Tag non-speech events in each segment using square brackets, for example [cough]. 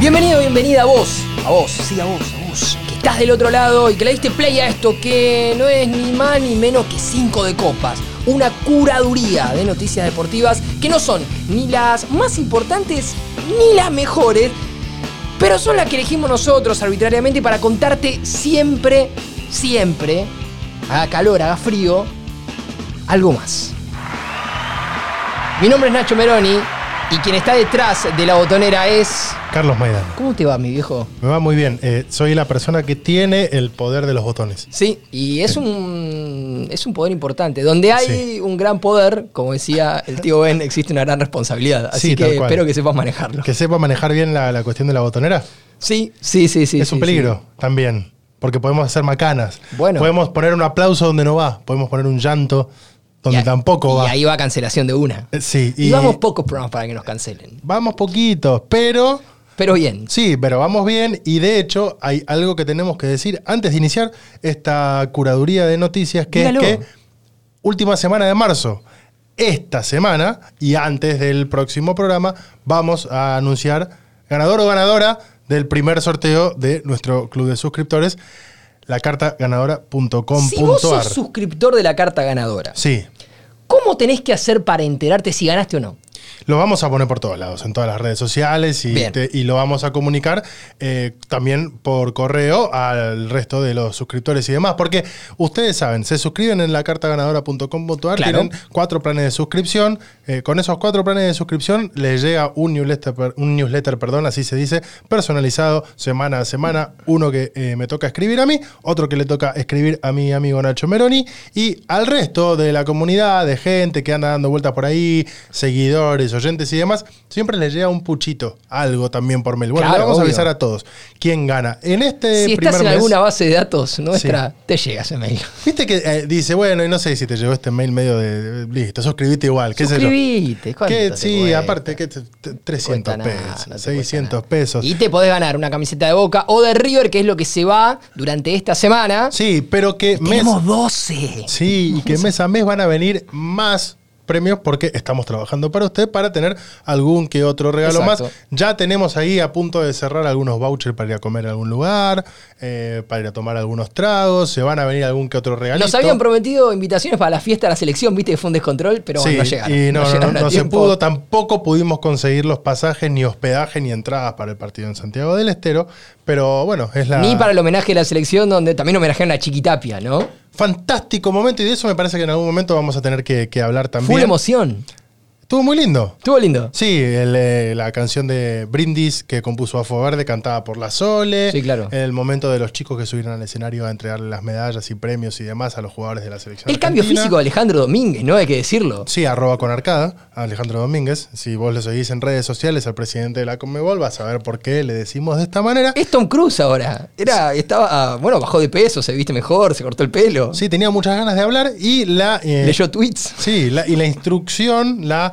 Bienvenido, bienvenida a vos, a vos, sí, a vos, a vos, que estás del otro lado y que le diste play a esto que no es ni más ni menos que 5 de copas. Una curaduría de noticias deportivas que no son ni las más importantes ni las mejores, pero son las que elegimos nosotros arbitrariamente para contarte siempre, siempre, haga calor, haga frío, algo más. Mi nombre es Nacho Meroni y quien está detrás de la botonera es... Carlos Maidana. ¿Cómo te va, mi viejo? Me va muy bien. Eh, soy la persona que tiene el poder de los botones. Sí, y es un, es un poder importante. Donde hay Sí. un gran poder, como decía el tío Ben, existe una gran responsabilidad. Así Sí, que espero que sepas manejarlo. Que sepa manejar bien la, la cuestión de la botonera. Sí, sí, sí, sí. es un peligro también. Porque podemos hacer macanas. Bueno. Podemos poner un aplauso donde no va. Podemos poner un llanto. Donde Y tampoco va. Y ahí va cancelación de una. Eh, Sí. Y, vamos pocos programas para que nos cancelen. Vamos poquitos, pero Pero bien. sí, pero vamos bien. Y de hecho, hay algo que tenemos que decir antes de iniciar esta curaduría de noticias, que Dígalo. es que última semana de marzo. Esta semana y antes del próximo programa vamos a anunciar ganador o ganadora del primer sorteo de nuestro club de suscriptores, la carta ganadora.com.ar. Si vos sos suscriptor de la carta ganadora, Sí, ¿cómo tenés que hacer para enterarte si ganaste o no? Lo vamos a poner por todos lados, en todas las redes sociales y, te- y lo vamos a comunicar eh, también por correo al resto de los suscriptores y demás. Porque ustedes saben, se suscriben en la cartaganadora.com.ar, Claro. tienen cuatro planes de suscripción. eh, con esos cuatro planes de suscripción les llega un newsletter, un newsletter perdón, así se dice, personalizado semana a semana. Uno que eh, me toca escribir a mí, otro que le toca escribir a mi amigo Nacho Meroni y al resto de la comunidad de gente que anda dando vueltas por ahí, seguidores, oyentes y demás, siempre les llega un puchito, algo también por mail. Bueno, Claro, le vamos a avisar a todos quién gana. En este si primer estás en mes, alguna base de datos nuestra, te llega ese mail. [laughs] Viste que eh, dice, bueno, y no sé si te llegó este mail medio de, listo, suscribite igual, qué sé yo. Suscribite, ¿cuánto Que te sí, cuesta? aparte, que te- te- 300 cuesta nada, pesos, no te 600 cuesta pesos. Y te podés ganar una camiseta de Boca o de River, que es lo que se va durante esta semana. Sí, pero que mes, Tenemos 12. sí, y que [laughs] mes a mes van a venir más premios porque estamos trabajando para usted para tener algún que otro regalo Exacto. más. Ya tenemos ahí a punto de cerrar algunos vouchers para ir a comer a algún lugar, eh, para ir a tomar algunos tragos, se van a venir algún que otro regalito. Nos habían prometido invitaciones para la fiesta de la selección, viste que fue un descontrol, pero bueno, no Sí, llegaron. Y no, llegaron no se pudo, tampoco pudimos conseguir los pasajes, ni hospedaje, ni entradas para el partido en Santiago del Estero. Pero bueno, es la. Ni para el homenaje de la selección, donde también homenajearon a Chiquitapia, ¿no? Fantástico momento, y de eso me parece que en algún momento vamos a tener que, que hablar también. Full emoción. Estuvo muy lindo. Estuvo lindo. Sí, el, eh, la canción de Brindis que compuso Afo Verde, cantada por la Sole. Sí, claro. El momento de los chicos que subieron al escenario a entregarle las medallas y premios y demás a los jugadores de la selección. El cambio físico de Alejandro Domínguez, ¿no? Hay que decirlo. Sí, arroba con arcada, Alejandro Domínguez. Si vos lo seguís en redes sociales al presidente de la Conmebol, vas a ver por qué le decimos de esta manera. Es Tom Cruise ahora. Era, estaba, bueno, bajó de peso, se viste mejor, se cortó el pelo. Sí, tenía muchas ganas de hablar y la... eh, Leyó tweets. Sí, la- y la instrucción, la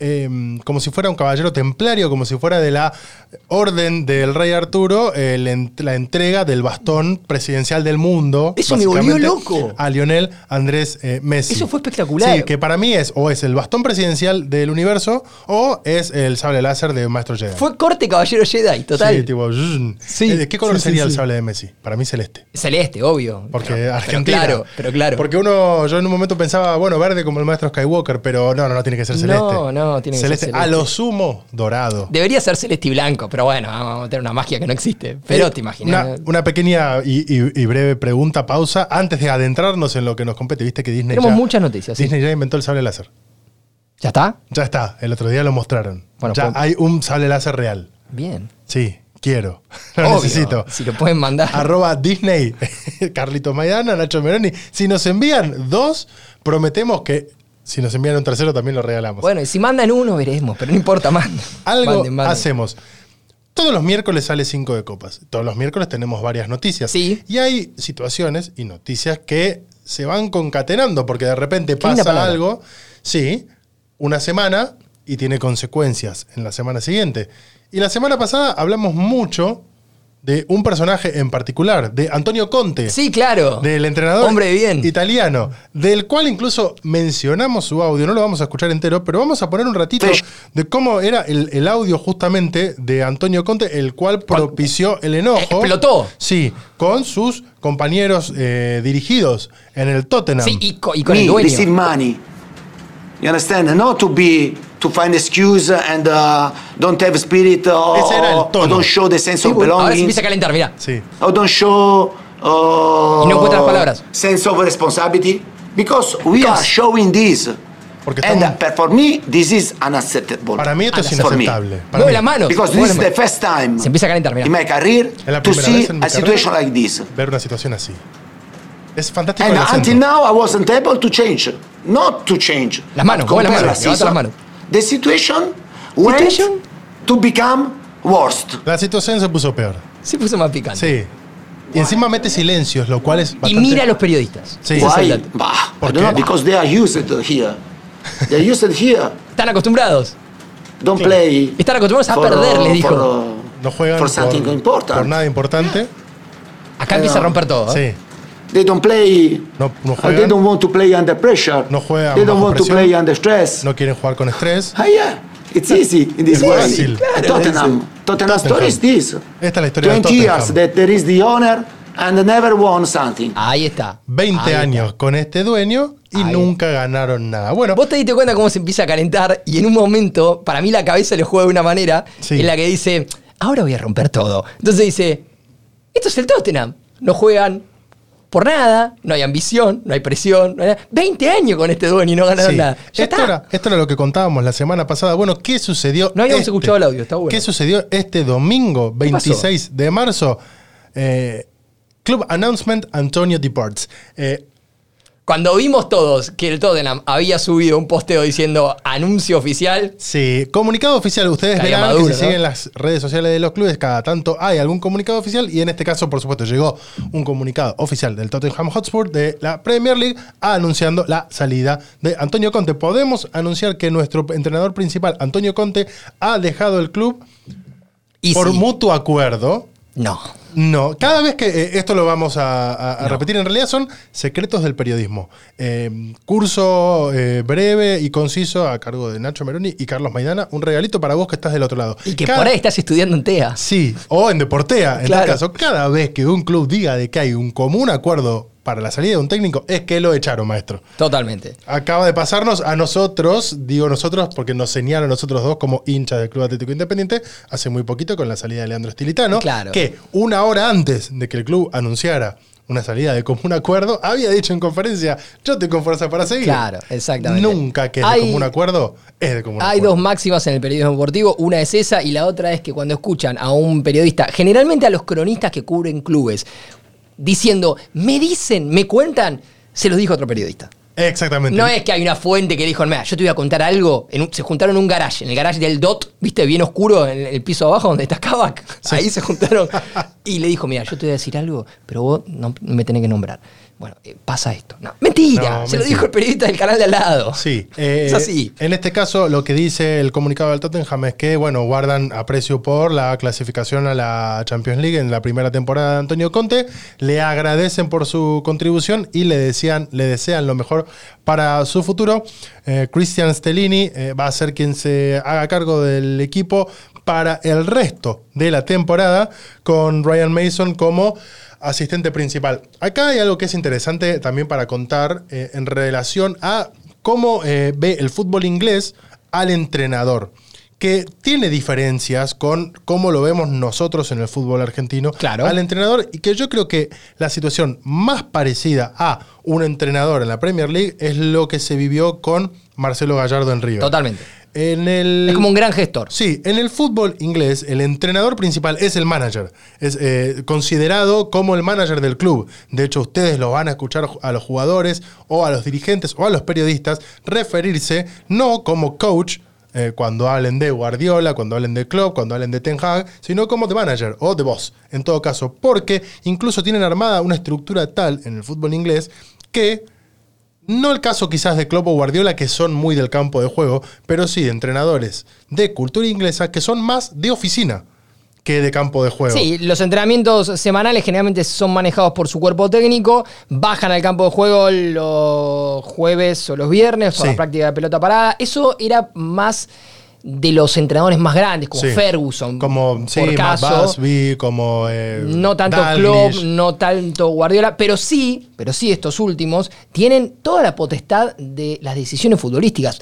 eh, como si fuera un caballero templario, como si fuera de la orden del rey Arturo, eh, la entrega del bastón presidencial del mundo. Eso me volvió loco. A Lionel Andrés eh, Messi. Eso fue espectacular. Sí, que para mí es o es el bastón presidencial del universo o es el sable láser de Maestro Jedi. Fue corte Caballero Jedi, total. Sí, tipo. Sí, Eh, ¿De qué color sí, sí, sería el sable de Messi? Para mí celeste. Celeste, obvio. Porque Pero- pero Argentina. claro, pero claro. Porque uno, yo en un momento pensaba, bueno, verde como el maestro Skywalker, pero no, no, no tiene que ser No, celeste. No, tiene que ser celeste. A lo sumo, dorado. Debería ser celeste y blanco, pero bueno, vamos a meter una magia que no existe. Pero Eh, te imaginas. Una, una pequeña y, y- y breve pregunta, pausa, antes de adentrarnos en lo que nos compete. Viste que Disney Tenemos ya, muchas noticias. sí. Disney ya inventó el sable láser. ¿Ya está? Ya está, el otro día lo mostraron. Bueno, ya pues- hay un sable láser real. Bien. Sí, quiero. [laughs] Lo Obvio, necesito. Si lo pueden mandar. Arroba Disney, [laughs] Carlitos Maidana, Nacho Meroni. Si nos envían dos, prometemos que si nos envían un tercero también lo regalamos. Bueno, y si mandan uno, veremos, pero no importa, manden. Algo Manden, manden. hacemos. Todos los miércoles sale 5 de copas. Todos los miércoles tenemos varias noticias. Sí. Y hay situaciones y noticias que se van concatenando porque de repente pasa algo, sí, una semana y tiene consecuencias en la semana siguiente. Y la semana pasada hablamos mucho de un personaje en particular, de Antonio Conte. Sí, claro. Del entrenador Hombre bien. italiano, del cual incluso mencionamos su audio, no lo vamos a escuchar entero, pero vamos a poner un ratito de cómo era el, el audio justamente de Antonio Conte, el cual propició el enojo. Explotó. Sí, con sus compañeros eh, dirigidos en el Tottenham. Sí, y, co- y con me el money. You understand? And not to be to find excuse and uh, don't have spirit or, Ese era el or tono. don't show the sense of Ahora se belonging empieza a calentar, mirá. Sí. or don't show uh, Y no encuentra las palabras. sense of responsibility because we Because- are showing this. Porque and estamos- uh, but for me, this is unacceptable. Para mí esto es For me. inaceptable. Para Mueve mí. las manos. Because mueve this is las the manos. first time Se empieza a calentar, mirá. in my career Es la to primera see vez en mi a situation carrera like this. ver una situación así. Es fantástico And el acento. until now, I wasn't able to change. Not to change. Las manos, but mueve las compare manos, levanta las season, manos. The situation went Situation? to become worst. La situación se puso peor. Se puso más picante. Sí. Y encima mete silencios, lo cual es Y bastante... mira a los periodistas. Sí. Ese es el Why? dato. Bah, ¿Por I don't know, qué? because they are used here. They are used here. Están acostumbrados. Don't play. Están acostumbrados a perder, les dijo. For, No juegan for por, something important. por nada importante. Acá empieza a romper todo. ¿eh? Sí. They don't play. No- no juegan. they don't want to play under pressure. No juegan They don't want to presión. play under stress. No quieren jugar con estrés. Ah, yeah. It's easy in this Es way. fácil. Claro, Tottenham. Tottenham story is this. Esta es la historia de 20 years Tottenham. that there is the owner and never won something. Ahí está. 20 Ahí está. años con este dueño y Ahí. nunca ganaron nada. Bueno, Vos te diste cuenta cómo se empieza a calentar y en un momento, para mí la cabeza le juega de una manera Sí. en la que dice, ahora voy a romper todo. Entonces dice, esto es el Tottenham. No juegan por nada, no hay ambición, no hay presión. no hay nada. 20 años con este dueño y no ganaron Sí. nada. Ya Esto, está. era, esto era lo que contábamos la semana pasada. Bueno, ¿qué sucedió? No habíamos escuchado el audio, está bueno. ¿Qué sucedió este domingo, ¿Qué pasó? 26 de marzo? Eh, Club Announcement Antonio Departs. Eh, Cuando vimos todos que el Tottenham había subido un posteo diciendo anuncio oficial, sí, comunicado oficial. Ustedes verán maduro, que si ¿no? siguen las redes sociales de los clubes, cada tanto hay algún comunicado oficial. Y en este caso, por supuesto, llegó un comunicado oficial del Tottenham Hotspur de la Premier League anunciando la salida de Antonio Conte. Podemos anunciar que nuestro entrenador principal, Antonio Conte, ha dejado el club y por sí. mutuo acuerdo. No. No, cada vez que eh, esto lo vamos a, a- a repetir, en realidad son secretos del periodismo. Eh, curso eh, breve y conciso a cargo de Nacho Meroni y Carlos Maidana. Un regalito para vos que estás del otro lado. Y que Cada- por ahí estás estudiando en TEA. Sí, o en Deportea, en Claro. tal caso. Cada vez que un club diga de que hay un común acuerdo para la salida de un técnico, es que lo echaron, maestro. Totalmente. Acaba de pasarnos a nosotros, digo nosotros porque nos señalan a nosotros dos como hinchas del Club Atlético Independiente hace muy poquito con la salida de Leandro Estilitano, Claro. que una hora antes de que el club anunciara una salida de común acuerdo, había dicho en conferencia, yo estoy con fuerza para seguir. Claro, exactamente. Nunca que es Hay- de común acuerdo, es de común Hay acuerdo. dos máximas en el periodismo deportivo, una es esa y la otra es que cuando escuchan a un periodista, generalmente a los cronistas que cubren clubes, diciendo, me dicen, me cuentan, se los dijo otro periodista. Exactamente. No es que hay una fuente que dijo, mira, yo te voy a contar algo. En un- se juntaron en un garage, en el garage del DOT, viste, bien oscuro, en el piso abajo donde está Kavak. Ahí se juntaron. [laughs] Y le dijo, mira, yo te voy a decir algo, pero vos no me tenés que nombrar. Bueno, eh, pasa esto. No, mentira, No, se lo dijo el periodista del canal de al lado. Sí, [laughs] eh, es así. En este caso, lo que dice el comunicado del Tottenham es que, bueno, guardan aprecio por la clasificación a la Champions League en la primera temporada de Antonio Conte, le agradecen por su contribución y le desean, le desean lo mejor para su futuro. Eh, Christian Stellini eh, va a ser quien se haga cargo del equipo para el resto de la temporada, con Ryan Mason como asistente principal. Acá hay algo que es interesante también para contar eh, en relación a cómo eh, ve el fútbol inglés al entrenador, que tiene diferencias con cómo lo vemos nosotros en el fútbol argentino Claro. al entrenador y que yo creo que la situación más parecida a un entrenador en la Premier League es lo que se vivió con Marcelo Gallardo en River. Totalmente. En el, Es como un gran gestor. Sí, en el fútbol inglés el entrenador principal es el manager. Es eh, considerado como el manager del club. De hecho, ustedes lo van a escuchar a los jugadores o a los dirigentes o a los periodistas referirse no como coach eh, cuando hablen de Guardiola, cuando hablen de Klopp, cuando hablen de Ten Hag, sino como de manager o de boss, en todo caso. Porque incluso tienen armada una estructura tal en el fútbol inglés que no el caso quizás de Klopp o Guardiola, que son muy del campo de juego, pero sí de entrenadores de cultura inglesa que son más de oficina. que de campo de juego. Sí, los entrenamientos semanales generalmente son manejados por su cuerpo técnico, bajan al campo de juego los jueves o los viernes para Sí. la práctica de pelota parada. Eso era más de los entrenadores más grandes, como Sí. Ferguson, Como, sí, por caso. Busby, como. eh, No tanto. Klopp, no tanto Guardiola, pero sí, pero sí estos últimos tienen toda la potestad de las decisiones futbolísticas.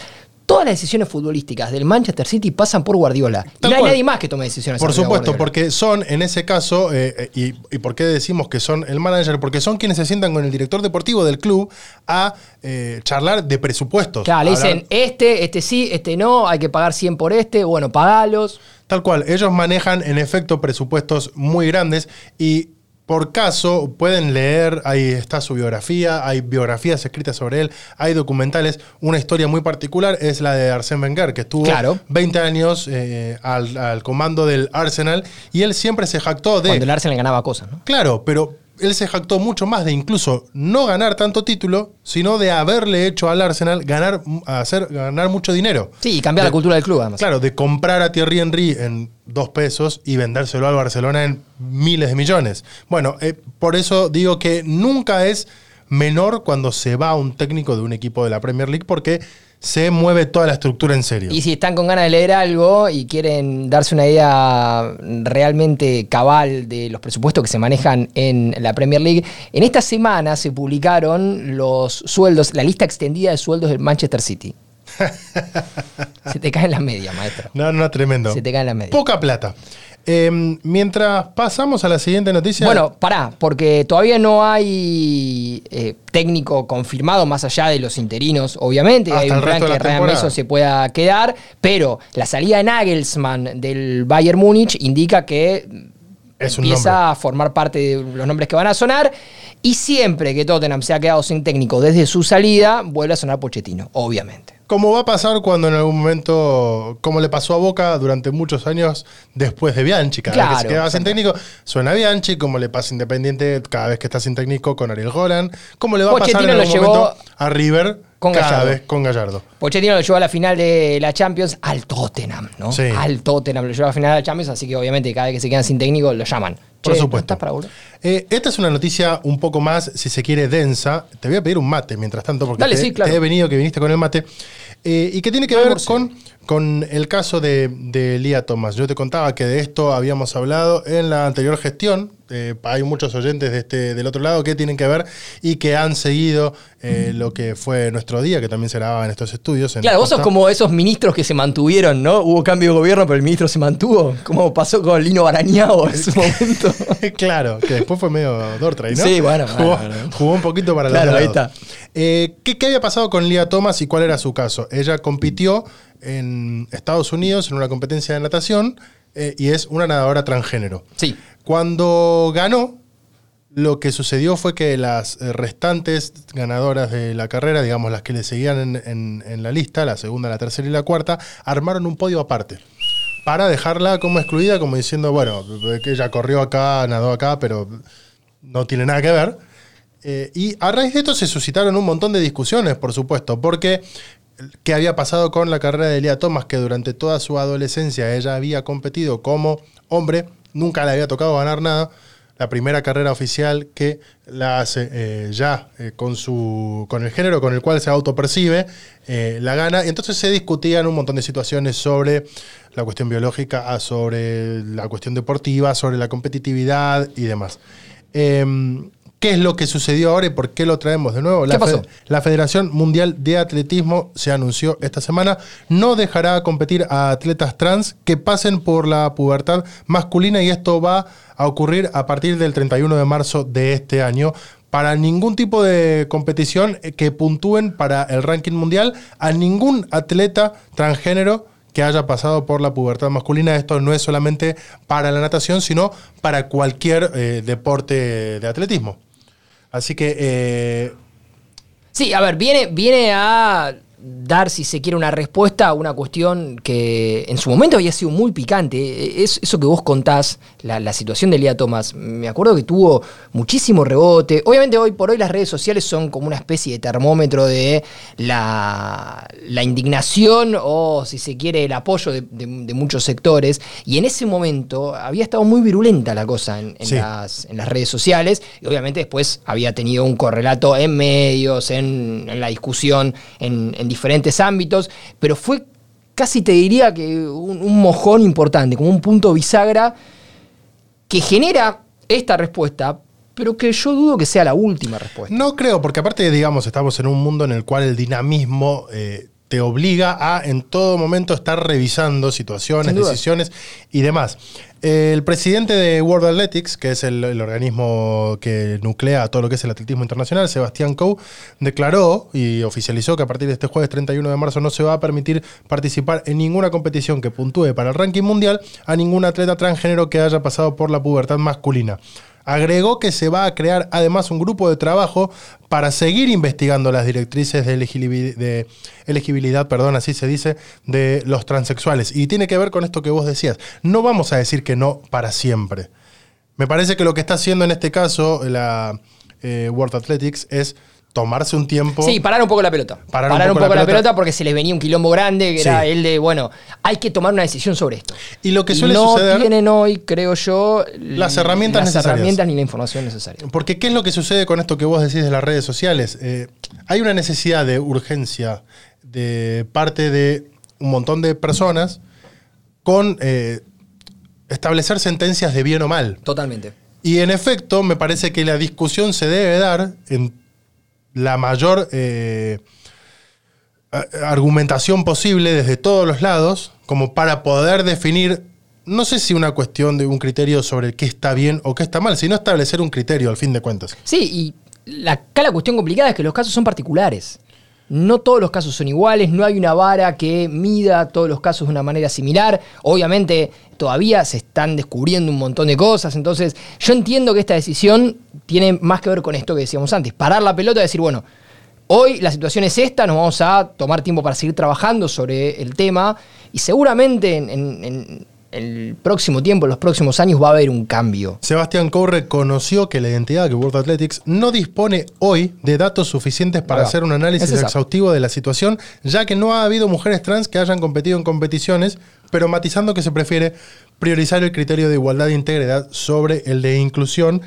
Todas las decisiones futbolísticas del Manchester City pasan por Guardiola. Y no hay cual. nadie más que tome decisiones. Por supuesto, Guardiola. porque son, en ese caso, eh, eh, y, y por qué decimos que son el manager? Porque son quienes se sientan con el director deportivo del club a eh, charlar de presupuestos. Claro, le Hablar- dicen, este, este sí, este no, hay que pagar 100 por este, bueno, pagalos. Tal cual, ellos manejan en efecto presupuestos muy grandes y por caso pueden leer, ahí está su biografía, hay biografías escritas sobre él, hay documentales. Una historia muy particular es la de Arsène Wenger, que estuvo Claro. 20 años eh, al, al comando del Arsenal y él siempre se jactó de... Cuando el Arsenal ganaba cosas, ¿no? Claro, pero él se jactó mucho más de incluso no ganar tanto título, sino de haberle hecho al Arsenal ganar, hacer, ganar mucho dinero. Sí, y cambiar De- la cultura del club, además. Claro, de comprar a Thierry Henry en dos pesos y vendérselo al Barcelona en miles de millones. Bueno, eh, por eso digo que nunca es menor cuando se va un técnico de un equipo de la Premier League porque se mueve toda la estructura en serio. Y si están con ganas de leer algo y quieren darse una idea realmente cabal de los presupuestos que se manejan en la Premier League, en esta semana se publicaron los sueldos, la lista extendida de sueldos del Manchester City. [laughs] se te caen las medias, maestro. No, no, tremendo. Se te caen las medias. Poca plata. Eh, mientras pasamos a la siguiente noticia. Bueno, pará, porque todavía no hay eh, técnico confirmado más allá de los interinos, obviamente. Hasta hay el un plan que Ryan se pueda quedar, pero la salida de Nagelsmann del Bayern Múnich indica que Es empieza a formar parte de los nombres que van a sonar. Y siempre que Tottenham se ha quedado sin técnico desde su salida, vuelve a sonar Pochettino, obviamente. Como va a pasar cuando en algún momento, como le pasó a Boca durante muchos años después de Bianchi, cada vez que se quedaba sin técnico, suena Bianchi, como le pasa Independiente cada vez que está sin técnico con Ariel Golan, como le va a pasar en lo algún llevó momento a River con cada Gallardo. vez con Gallardo. Pochettino lo llevó a la final de la Champions al Tottenham, ¿no? Sí. Al Tottenham lo llevó a la final de la Champions, así que obviamente cada vez que se quedan sin técnico lo llaman. Por Che, ¿no supuesto. ¿Estás para? Eh, esta es una noticia un poco más, si se quiere, densa. Te voy a pedir un mate mientras tanto, porque Dale, te, sí, claro. te he venido que viniste con el mate. Eh, y que tiene que ver con, con el caso de, de Lía Thomas. Yo te contaba que de esto habíamos hablado en la anterior gestión. Eh, hay muchos oyentes de este, del otro lado que tienen que ver y que han seguido eh, lo que fue nuestro día, que también se grababa en estos estudios. en Claro, vos sos como esos ministros que se mantuvieron, ¿no? Hubo cambio de gobierno, pero el ministro se mantuvo. Como pasó con Lino Barañao en su [laughs] momento. [laughs] claro, que después fue medio Dortray, ¿no? Sí, bueno, [laughs] Jugó, bueno, bueno. jugó un poquito para Claro, los ahí lados. está. Eh, ¿qué, qué había pasado con Lía Thomas y cuál era su caso? Ella compitió en Estados Unidos en una competencia de natación eh, y es una nadadora transgénero. Sí. Cuando ganó, lo que sucedió fue que las eh, restantes ganadoras de la carrera, digamos las que le seguían en, en- en la lista, la segunda, la tercera y la cuarta, armaron un podio aparte. Para dejarla como excluida, como diciendo, bueno, que ella corrió acá, nadó acá, pero no tiene nada que ver. Eh, y a raíz de esto se suscitaron un montón de discusiones, por supuesto, porque qué había pasado con la carrera de Elia Thomas, que durante toda su adolescencia ella había competido como hombre, nunca le había tocado ganar nada. La primera carrera oficial que la hace eh, ya eh, con, su, con el género con el cual se autopercibe, eh, la gana. Y entonces se discutían un montón de situaciones sobre la cuestión biológica, ah, sobre la cuestión deportiva, sobre la competitividad y demás. Em, ¿Qué es lo que sucedió ahora y por qué lo traemos de nuevo? La ¿Qué pasó? Fe- la Federación Mundial de Atletismo se anunció esta semana, no dejará competir a atletas trans que pasen por la pubertad masculina y esto va a ocurrir a partir del 31 de marzo de este año. Para ningún tipo de competición que puntúen para el ranking mundial a ningún atleta transgénero que haya pasado por la pubertad masculina. Esto no es solamente para la natación, sino para cualquier eh, deporte de atletismo. Así que eh, Sí, a ver, viene, viene a dar, si se quiere, una respuesta a una cuestión que en su momento había sido muy picante. Es, eso que vos contás, la, la situación de Lía Thomas, me acuerdo que tuvo muchísimo rebote. Obviamente hoy por hoy las redes sociales son como una especie de termómetro de la, la indignación o, si se quiere, el apoyo de, de- de muchos sectores. Y en ese momento había estado muy virulenta la cosa en, en Sí. las, en las redes sociales. Y obviamente después había tenido un correlato en medios, en, en la discusión, en, en diferentes ámbitos. Pero fue casi te diría que un, un mojón importante, como un punto bisagra que genera esta respuesta, pero que yo dudo que sea la última respuesta. No creo, porque aparte, digamos, estamos en un mundo en el cual el dinamismo eh, te obliga a en todo momento estar revisando situaciones, decisiones y demás. El presidente de World Athletics, que es el, el organismo que nuclea todo lo que es el atletismo internacional, Sebastián Coe, declaró y oficializó que a partir de este jueves 31 de marzo no se va a permitir participar en ninguna competición que puntúe para el ranking mundial a ningún atleta transgénero que haya pasado por la pubertad masculina. Agregó que se va a crear además un grupo de trabajo para seguir investigando las directrices de, elegibilidad, de perdón, así se dice, de los transexuales. Y tiene que ver con esto que vos decías. No vamos a decir que no para siempre. Me parece que lo que está haciendo en este caso la eh, World Athletics es tomarse un tiempo. Sí, parar un poco la pelota. Parar Parar, un un poco la la, pelota. pelota. porque se les venía un quilombo grande, que era el de, bueno, hay que tomar una decisión sobre esto. Y lo que suele no suceder. tienen hoy, creo yo, Las herramientas las necesarias. herramientas ni la información necesaria. Porque ¿qué es lo que sucede con esto que vos decís de las redes sociales? Eh, hay una necesidad de urgencia de parte de un montón de personas con eh, establecer sentencias de bien o mal. Totalmente. Y en efecto, me parece que la discusión se debe dar en la mayor eh, argumentación posible desde todos los lados, como para poder definir, no sé si una cuestión de un criterio sobre qué está bien o qué está mal, sino establecer un criterio al fin de cuentas. Sí, y la, acá la cuestión complicada es que los casos son particulares. No todos los casos son iguales, no hay una vara que mida todos los casos de una manera similar. Obviamente todavía se están descubriendo un montón de cosas, entonces yo entiendo que esta decisión tiene más que ver con esto que decíamos antes, parar la pelota y decir, bueno, hoy la situación es esta, nos vamos a tomar tiempo para seguir trabajando sobre el tema y seguramente en, en- en el próximo tiempo, en los próximos años va a haber un cambio. Sebastián Coe reconoció que la identidad que World Athletics no dispone hoy de datos suficientes para hacer un análisis Es exhaustivo de la situación, ya que no ha habido mujeres trans que hayan competido en competiciones, pero matizando que se prefiere priorizar el criterio de igualdad e integridad sobre el de inclusión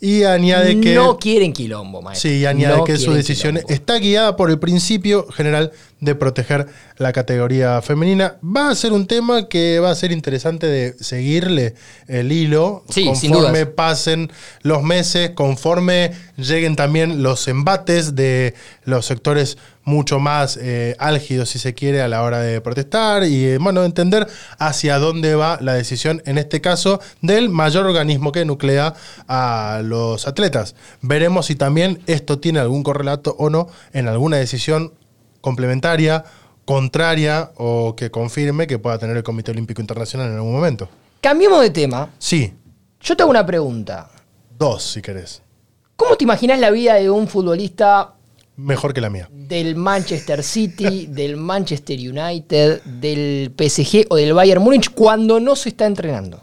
y añade que no quieren quilombo, maestro. Sí, añade No que su decisión quilombo. está guiada por el principio general de proteger la categoría femenina. Va a ser un tema que va a ser interesante de seguirle el hilo Sí, conforme pasen los meses, conforme lleguen también los embates de los sectores mucho más eh, álgidos, si se quiere, a la hora de protestar y, eh, bueno, entender hacia dónde va la decisión, en este caso, del mayor organismo que nuclea a los atletas. Veremos si también esto tiene algún correlato o no en alguna decisión complementaria, contraria o que confirme que pueda tener el Comité Olímpico Internacional en algún momento. Cambiemos de tema. Sí, Yo te hago una pregunta. dos, si querés. ¿Cómo te imaginas la vida de un futbolista Mejor que la mía. del Manchester City, [laughs] del Manchester United, del PSG o del Bayern Múnich cuando no se está entrenando?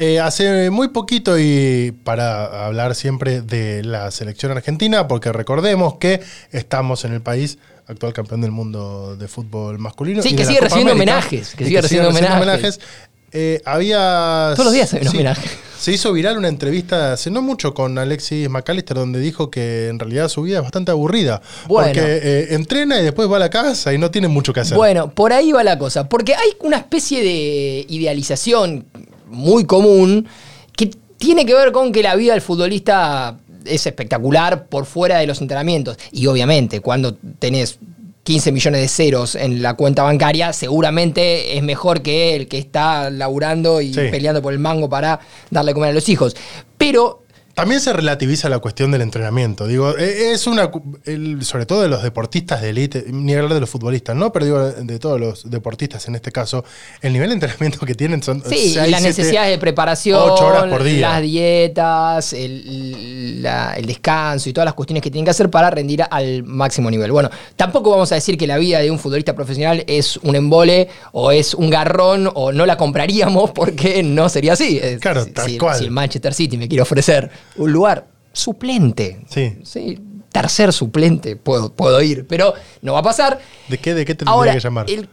Eh, hace muy poquito y para hablar siempre de la selección argentina, porque recordemos que estamos en el país actual campeón del mundo de fútbol masculino. Sí, y que sigue recibiendo homenajes, que sigue recibiendo homenajes. Eh, había. Todos los días hay un homenaje. Se hizo viral una entrevista hace no mucho con Alexis McAllister, donde dijo que en realidad su vida es bastante aburrida. Bueno. Porque eh, entrena y después va a la casa y no tiene mucho que hacer. Bueno, por ahí va la cosa. Porque hay una especie de idealización muy común que tiene que ver con que la vida del futbolista es espectacular por fuera de los entrenamientos. Y obviamente, cuando tenés 15 millones de ceros en la cuenta bancaria, seguramente es mejor que el que está laburando y Sí. peleando por el mango para darle comer a los hijos. Pero También se relativiza la cuestión del entrenamiento. Digo, e- es una. el- sobre todo de los deportistas de élite, ni hablar de los futbolistas, ¿no? Pero digo, de todos los deportistas en este caso, el nivel de entrenamiento que tienen son. Sí, seis, y las necesidades de preparación, ocho horas por día. las dietas, el, la- el descanso y todas las cuestiones que tienen que hacer para rendir al máximo nivel. Bueno, tampoco vamos a decir que la vida de un futbolista profesional es un embole o es un garrón o no la compraríamos [laughs] porque no sería así. Claro, si, tal cual. si el Manchester City me quiere ofrecer un lugar suplente, Sí. tercer suplente, puedo, puedo ir, pero no va a pasar. ¿De qué, de qué te tendría Ahora, que llamar? el-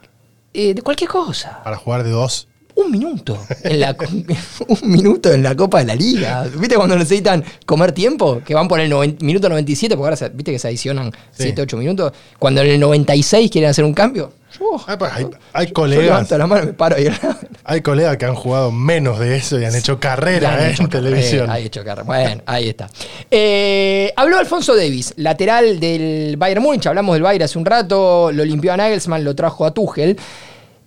eh, de cualquier cosa. Para jugar de dos. Un minuto. En la, [laughs] un minuto en la Copa de la Liga. ¿Viste cuando necesitan comer tiempo? Que van por el noven- minuto 97, porque ahora se- viste que se adicionan Sí. 7, 8 minutos. Cuando en el 96 quieren hacer un cambio. yo- Ah, pues, hay, hay yo colegas. levanto la mano y me paro ahí. [laughs] Hay colegas que han jugado menos de eso y han hecho carrera han eh, hecho en carrera, televisión. han hecho carrera. Bueno, ahí está. Eh, habló Alfonso Davis, lateral del Bayern Múnich. Hablamos del Bayern hace un rato. Lo limpió a Nagelsmann, lo trajo a Tuchel.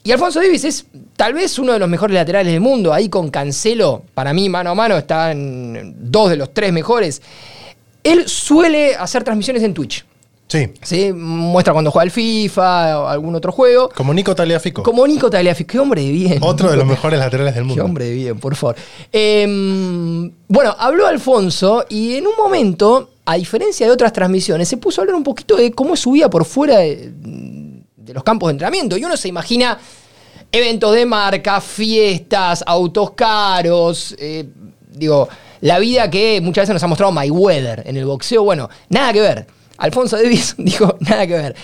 Y Alfonso Davis es tal vez uno de los mejores laterales del mundo. Ahí con Cancelo, para mí, mano a mano, están dos de los tres mejores. Él suele hacer transmisiones en Twitch. Sí, ¿sí? Muestra cuando juega al FIFA o algún otro juego. como Nico Taliafico. Como Nico Tagliafico. Qué hombre de bien. Otro de los mejores laterales del Qué mundo. hombre de bien, por favor. Em, bueno, habló Alfonso y en un momento, a diferencia de otras transmisiones, se puso a hablar un poquito de cómo es su vida por fuera de, de los campos de entrenamiento. Y uno se imagina eventos de marca, fiestas, autos caros, eh, digo, la vida que muchas veces nos ha mostrado Mayweather en el boxeo. Bueno, nada que ver. Alfonso Davis [laughs] dijo, nada que ver.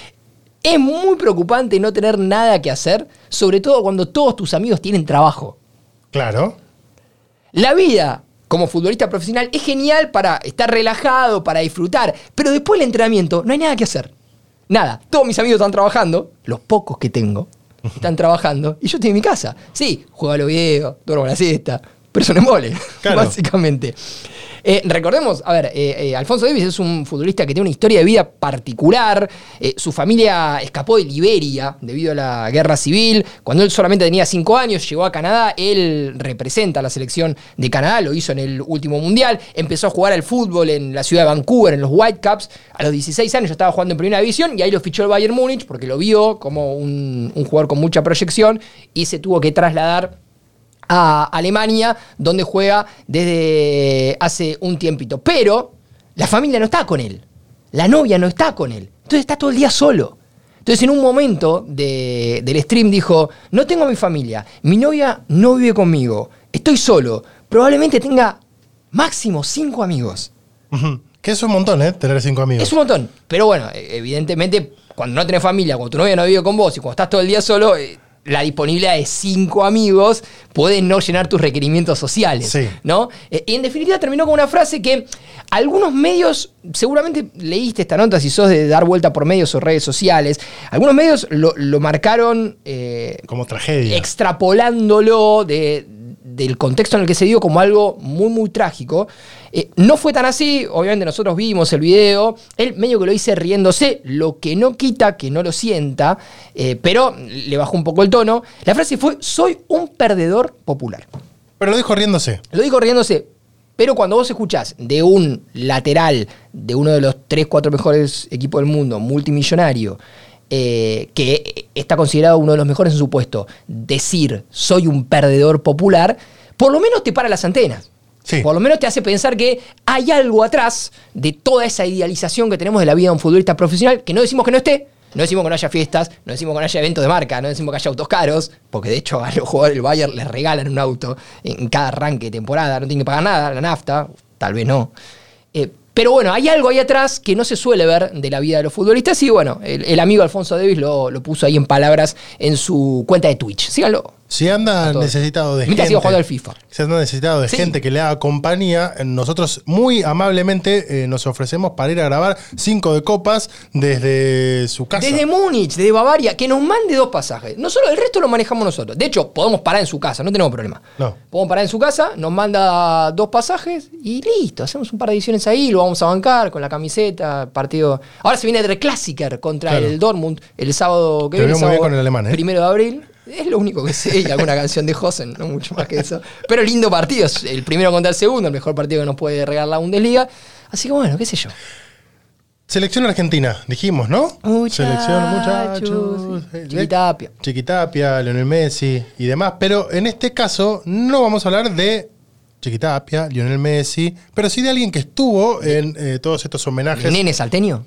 Es muy preocupante no tener nada que hacer, sobre todo cuando todos tus amigos tienen trabajo. Claro. La vida como futbolista profesional es genial para estar relajado, para disfrutar, pero después del entrenamiento no hay nada que hacer. Nada. Todos mis amigos están trabajando, los pocos que tengo están [laughs] trabajando, y yo estoy en mi casa. Sí, juego a los videos, duermo la siesta, pero es un embole, [laughs] Claro. básicamente. Eh, recordemos, a ver, eh, eh, Alfonso Davis es un futbolista que tiene una historia de vida particular. Su familia escapó de Liberia debido a la guerra civil. Cuando él solamente tenía 5 años, llegó a Canadá. Él representa a la selección de Canadá, lo hizo en el último mundial. Empezó a jugar al fútbol en la ciudad de Vancouver, en los Whitecaps. A los 16 años ya estaba jugando en primera división y ahí lo fichó el Bayern Múnich porque lo vio como un, un jugador con mucha proyección y se tuvo que trasladar a Alemania, donde juega desde hace un tiempito. Pero la familia no está con él. La novia no está con él. Entonces está todo el día solo. Entonces en un momento de- del stream dijo, no tengo a mi familia, mi novia no vive conmigo, estoy solo, probablemente tenga máximo cinco amigos. Que es un montón, ¿eh? Tener cinco amigos. Es un montón. Pero bueno, eh, evidentemente, cuando no tenés familia, cuando tu novia no vive con vos y cuando estás todo el día solo, eh, la disponibilidad de cinco amigos puede no llenar tus requerimientos sociales. Sí. ¿no? Eh, y en definitiva terminó con una frase que algunos medios, seguramente leíste esta nota si sos de dar vuelta por medios o redes sociales, algunos medios lo, lo marcaron eh, Como tragedia. extrapolándolo de- del contexto en el que se dio como algo muy, muy trágico. Eh, no fue tan así, obviamente nosotros vimos el video, él medio que lo hice riéndose, lo que no quita que no lo sienta, eh, pero le bajó un poco el tono. La frase fue, soy un perdedor popular. Pero lo dijo riéndose. Lo digo riéndose, pero cuando vos escuchás de un lateral de uno de los 3, 4 mejores equipos del mundo, multimillonario, eh, que está considerado uno de los mejores en su puesto, decir soy un perdedor popular, por lo menos te para las antenas. Sí. Por lo menos te hace pensar que hay algo atrás de toda esa idealización que tenemos de la vida de un futbolista profesional, que no decimos que no esté, no decimos que no haya fiestas, no decimos que no haya eventos de marca, no decimos que haya autos caros, porque de hecho a los jugadores del Bayern les regalan un auto en cada arranque de temporada, no tienen que pagar nada, la nafta, tal vez no. Pero bueno, hay algo ahí atrás que no se suele ver de la vida de los futbolistas y bueno, el, el amigo Alfonso Davis lo, lo puso ahí en palabras en su cuenta de Twitch. Síganlo. Si anda necesitado de gente. jugando al FIFA. Si anda necesitado de Sí. gente que le haga compañía, nosotros muy amablemente eh, nos ofrecemos para ir a grabar cinco de copas desde su casa. Desde Múnich, desde Bavaria, que nos mande dos pasajes. No solo el resto lo manejamos nosotros. De hecho, podemos parar en su casa, no tenemos problema. No. Podemos parar en su casa, nos manda dos pasajes y listo. Hacemos un par de ediciones ahí, lo vamos a bancar con la camiseta, partido. Ahora se viene el Clásiker contra Claro. el Dortmund el sábado que Te viene. muy bien con el alemán, ¿eh? Primero de abril. Es lo único que sé y alguna [laughs] canción de Hosen, no mucho más que eso. Pero lindo partido, es el primero contra el segundo, el mejor partido que nos puede regalar la Bundesliga. Así que bueno, qué sé yo. Selección argentina, dijimos, ¿no? Muchachos, Selección, muchachos. Eh, Chiquitapia. Chiquitapia, Lionel Messi y demás. Pero en este caso no vamos a hablar de Chiquitapia, Lionel Messi, pero sí de alguien que estuvo en eh, todos estos homenajes. ¿Nene salteño?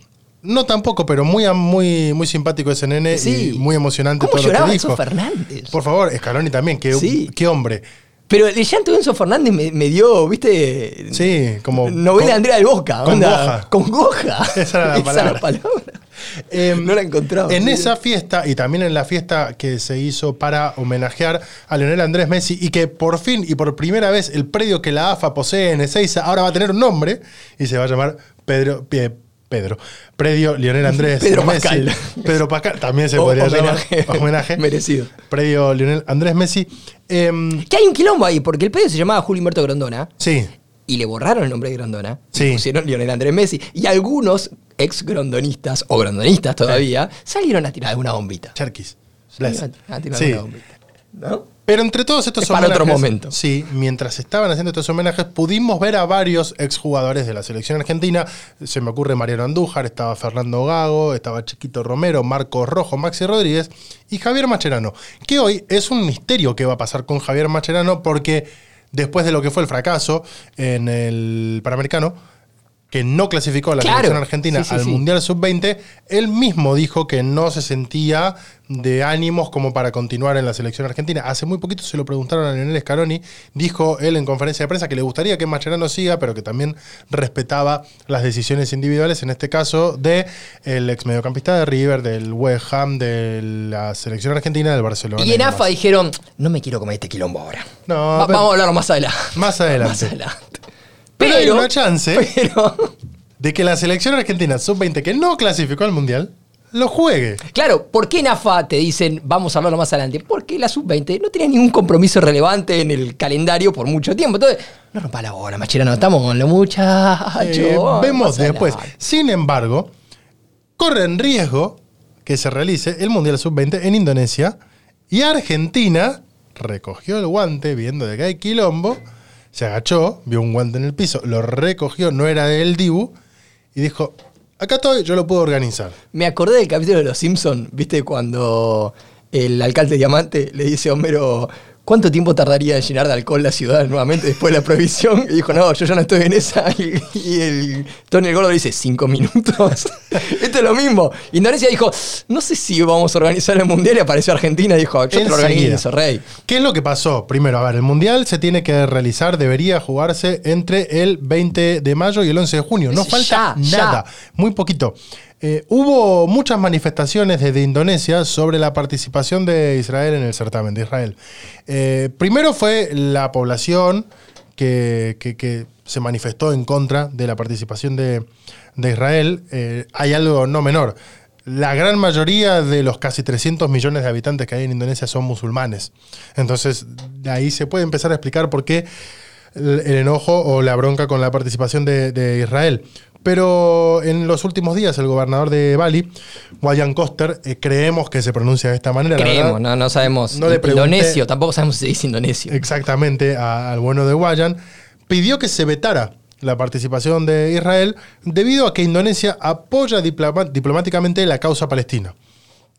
No tampoco, pero muy, muy, muy simpático ese nene Sí. y muy emocionante ¿Cómo todo lo lloraba que Enzo dijo. Fernández? Por favor, Scaloni también, qué, Sí. qué hombre. Pero el llanto de Enzo Fernández me, me dio, ¿viste? Sí, como- Novela con- Andrea del Boca. con onda, goja. Con goja. [laughs] [laughs] Esa era la palabra. palabra. [laughs] Em, no la encontraba. En esa fiesta y también en la fiesta que se hizo para homenajear a Leonel Andrés Messi y que por fin y por primera vez el predio que la AFA posee en Ezeiza ahora va a tener un nombre y se va a llamar Pedro. Pedro. Predio Lionel Andrés Pedro Messi. Pascal. Pedro Pascal. También se O- podría homenaje. llamar. [laughs] Homenaje. Merecido. Predio Lionel Andrés Messi. Em, Que hay un quilombo ahí, porque el pedo se llamaba Julio Humberto Grondona sí. y le borraron el nombre de Grondona. y Sí. Pusieron Lionel Andrés Messi. Y algunos ex grondonistas, o grondonistas todavía, salieron a tirar alguna bombita. Salieron a tirar Sí. alguna bombita. ¿No? Pero entre todos estos Es para otro homenajes, momento. Sí, mientras estaban haciendo estos homenajes, pudimos ver a varios exjugadores de la selección argentina. Se me ocurre Mariano Andújar, estaba Fernando Gago, estaba Chiquito Romero, Marcos Rojo, Maxi Rodríguez y Javier Macherano. Que hoy es un misterio qué va a pasar con Javier Macherano porque después de lo que fue el fracaso en el Panamericano, que no clasificó a la Claro. selección argentina Sí, sí, al sí. Mundial Sub-20, él mismo dijo que no se sentía de ánimos como para continuar en la selección argentina. Hace muy poquito se lo preguntaron a Lionel Scaroni, dijo él en conferencia de prensa que le gustaría que Mascherano siga, pero que también respetaba las decisiones individuales, en este caso de el ex mediocampista de River, del West Ham, de la selección argentina, del Barcelona. Y en. AFA dijeron, no me quiero comer este quilombo ahora. No, Va- vamos a hablarlo más adelante. Más adelante. [laughs] Más adelante. Pero hay una chance. Pero, [laughs] De que la selección argentina Sub-20, que no clasificó al Mundial, lo juegue. claro, ¿por qué en AFA te dicen vamos a hablarlo más adelante? Porque la sub-20 no tenía ningún compromiso relevante en el calendario por mucho tiempo. Entonces, no rompa la bola, Machirano, estamos con los muchachos. Eh, vemos después. Sin embargo, corre en riesgo que se realice el Mundial Sub-20 en Indonesia y Argentina recogió el guante viendo de que hay quilombo, se agachó, vio un guante en el piso, lo recogió, no era del Dibu y dijo, acá estoy, yo lo puedo organizar. Me acordé del capítulo de Los Simpsons, ¿viste? Cuando el alcalde Diamante le dice a Homero, ¿cuánto tiempo tardaría en llenar de alcohol la ciudad nuevamente después de la prohibición? Y dijo, no, yo ya no estoy en esa. Y, y el Tony el Gordo le dice, cinco minutos. [laughs] Esto es lo mismo. Indonesia dijo, no sé si vamos a organizar el Mundial y apareció Argentina y dijo, yo te lo organizo, rey. ¿Qué es lo que pasó? Primero, a ver, el Mundial se tiene que realizar, debería jugarse entre el 20 de mayo y el 11 de junio. No Ya, falta ya. nada, muy poquito. Eh, hubo muchas manifestaciones desde Indonesia sobre la participación de Israel en el certamen de Israel. Eh, primero fue la población que, se manifestó en contra de la participación de, Israel. Eh, hay algo no menor. La gran mayoría de los casi 300 millones de habitantes que hay en Indonesia son musulmanes. Entonces, de ahí se puede empezar a explicar por qué el, enojo o la bronca con la participación de Israel. Pero en los últimos días, el gobernador de Bali, Wayan Koster, eh, creemos que se pronuncia de esta manera. la Creemos, verdad. no, no sabemos. No le pregunté- Indonesio, tampoco sabemos si se dice indonesio. exactamente a- al bueno de Wayan, pidió que se vetara la participación de Israel debido a que Indonesia apoya diplomáticamente la causa palestina.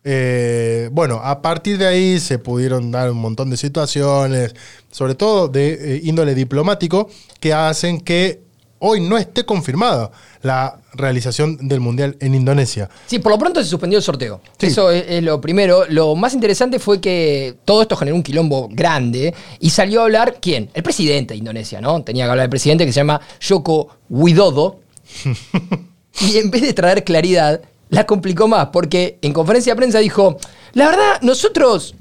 Eh, bueno, a partir de ahí se pudieron dar un montón de situaciones, sobre todo de eh, índole diplomático, que hacen que hoy no esté confirmada la realización del Mundial en Indonesia. Sí, por lo pronto se suspendió el sorteo. Sí. Eso es, es lo primero. Lo más interesante fue que todo esto generó un quilombo grande y salió a hablar quién? El presidente de Indonesia, ¿no? Tenía que hablar el presidente que se llama Joko Widodo. [laughs] y en vez de traer claridad, la complicó más porque en conferencia de prensa dijo, la verdad, nosotros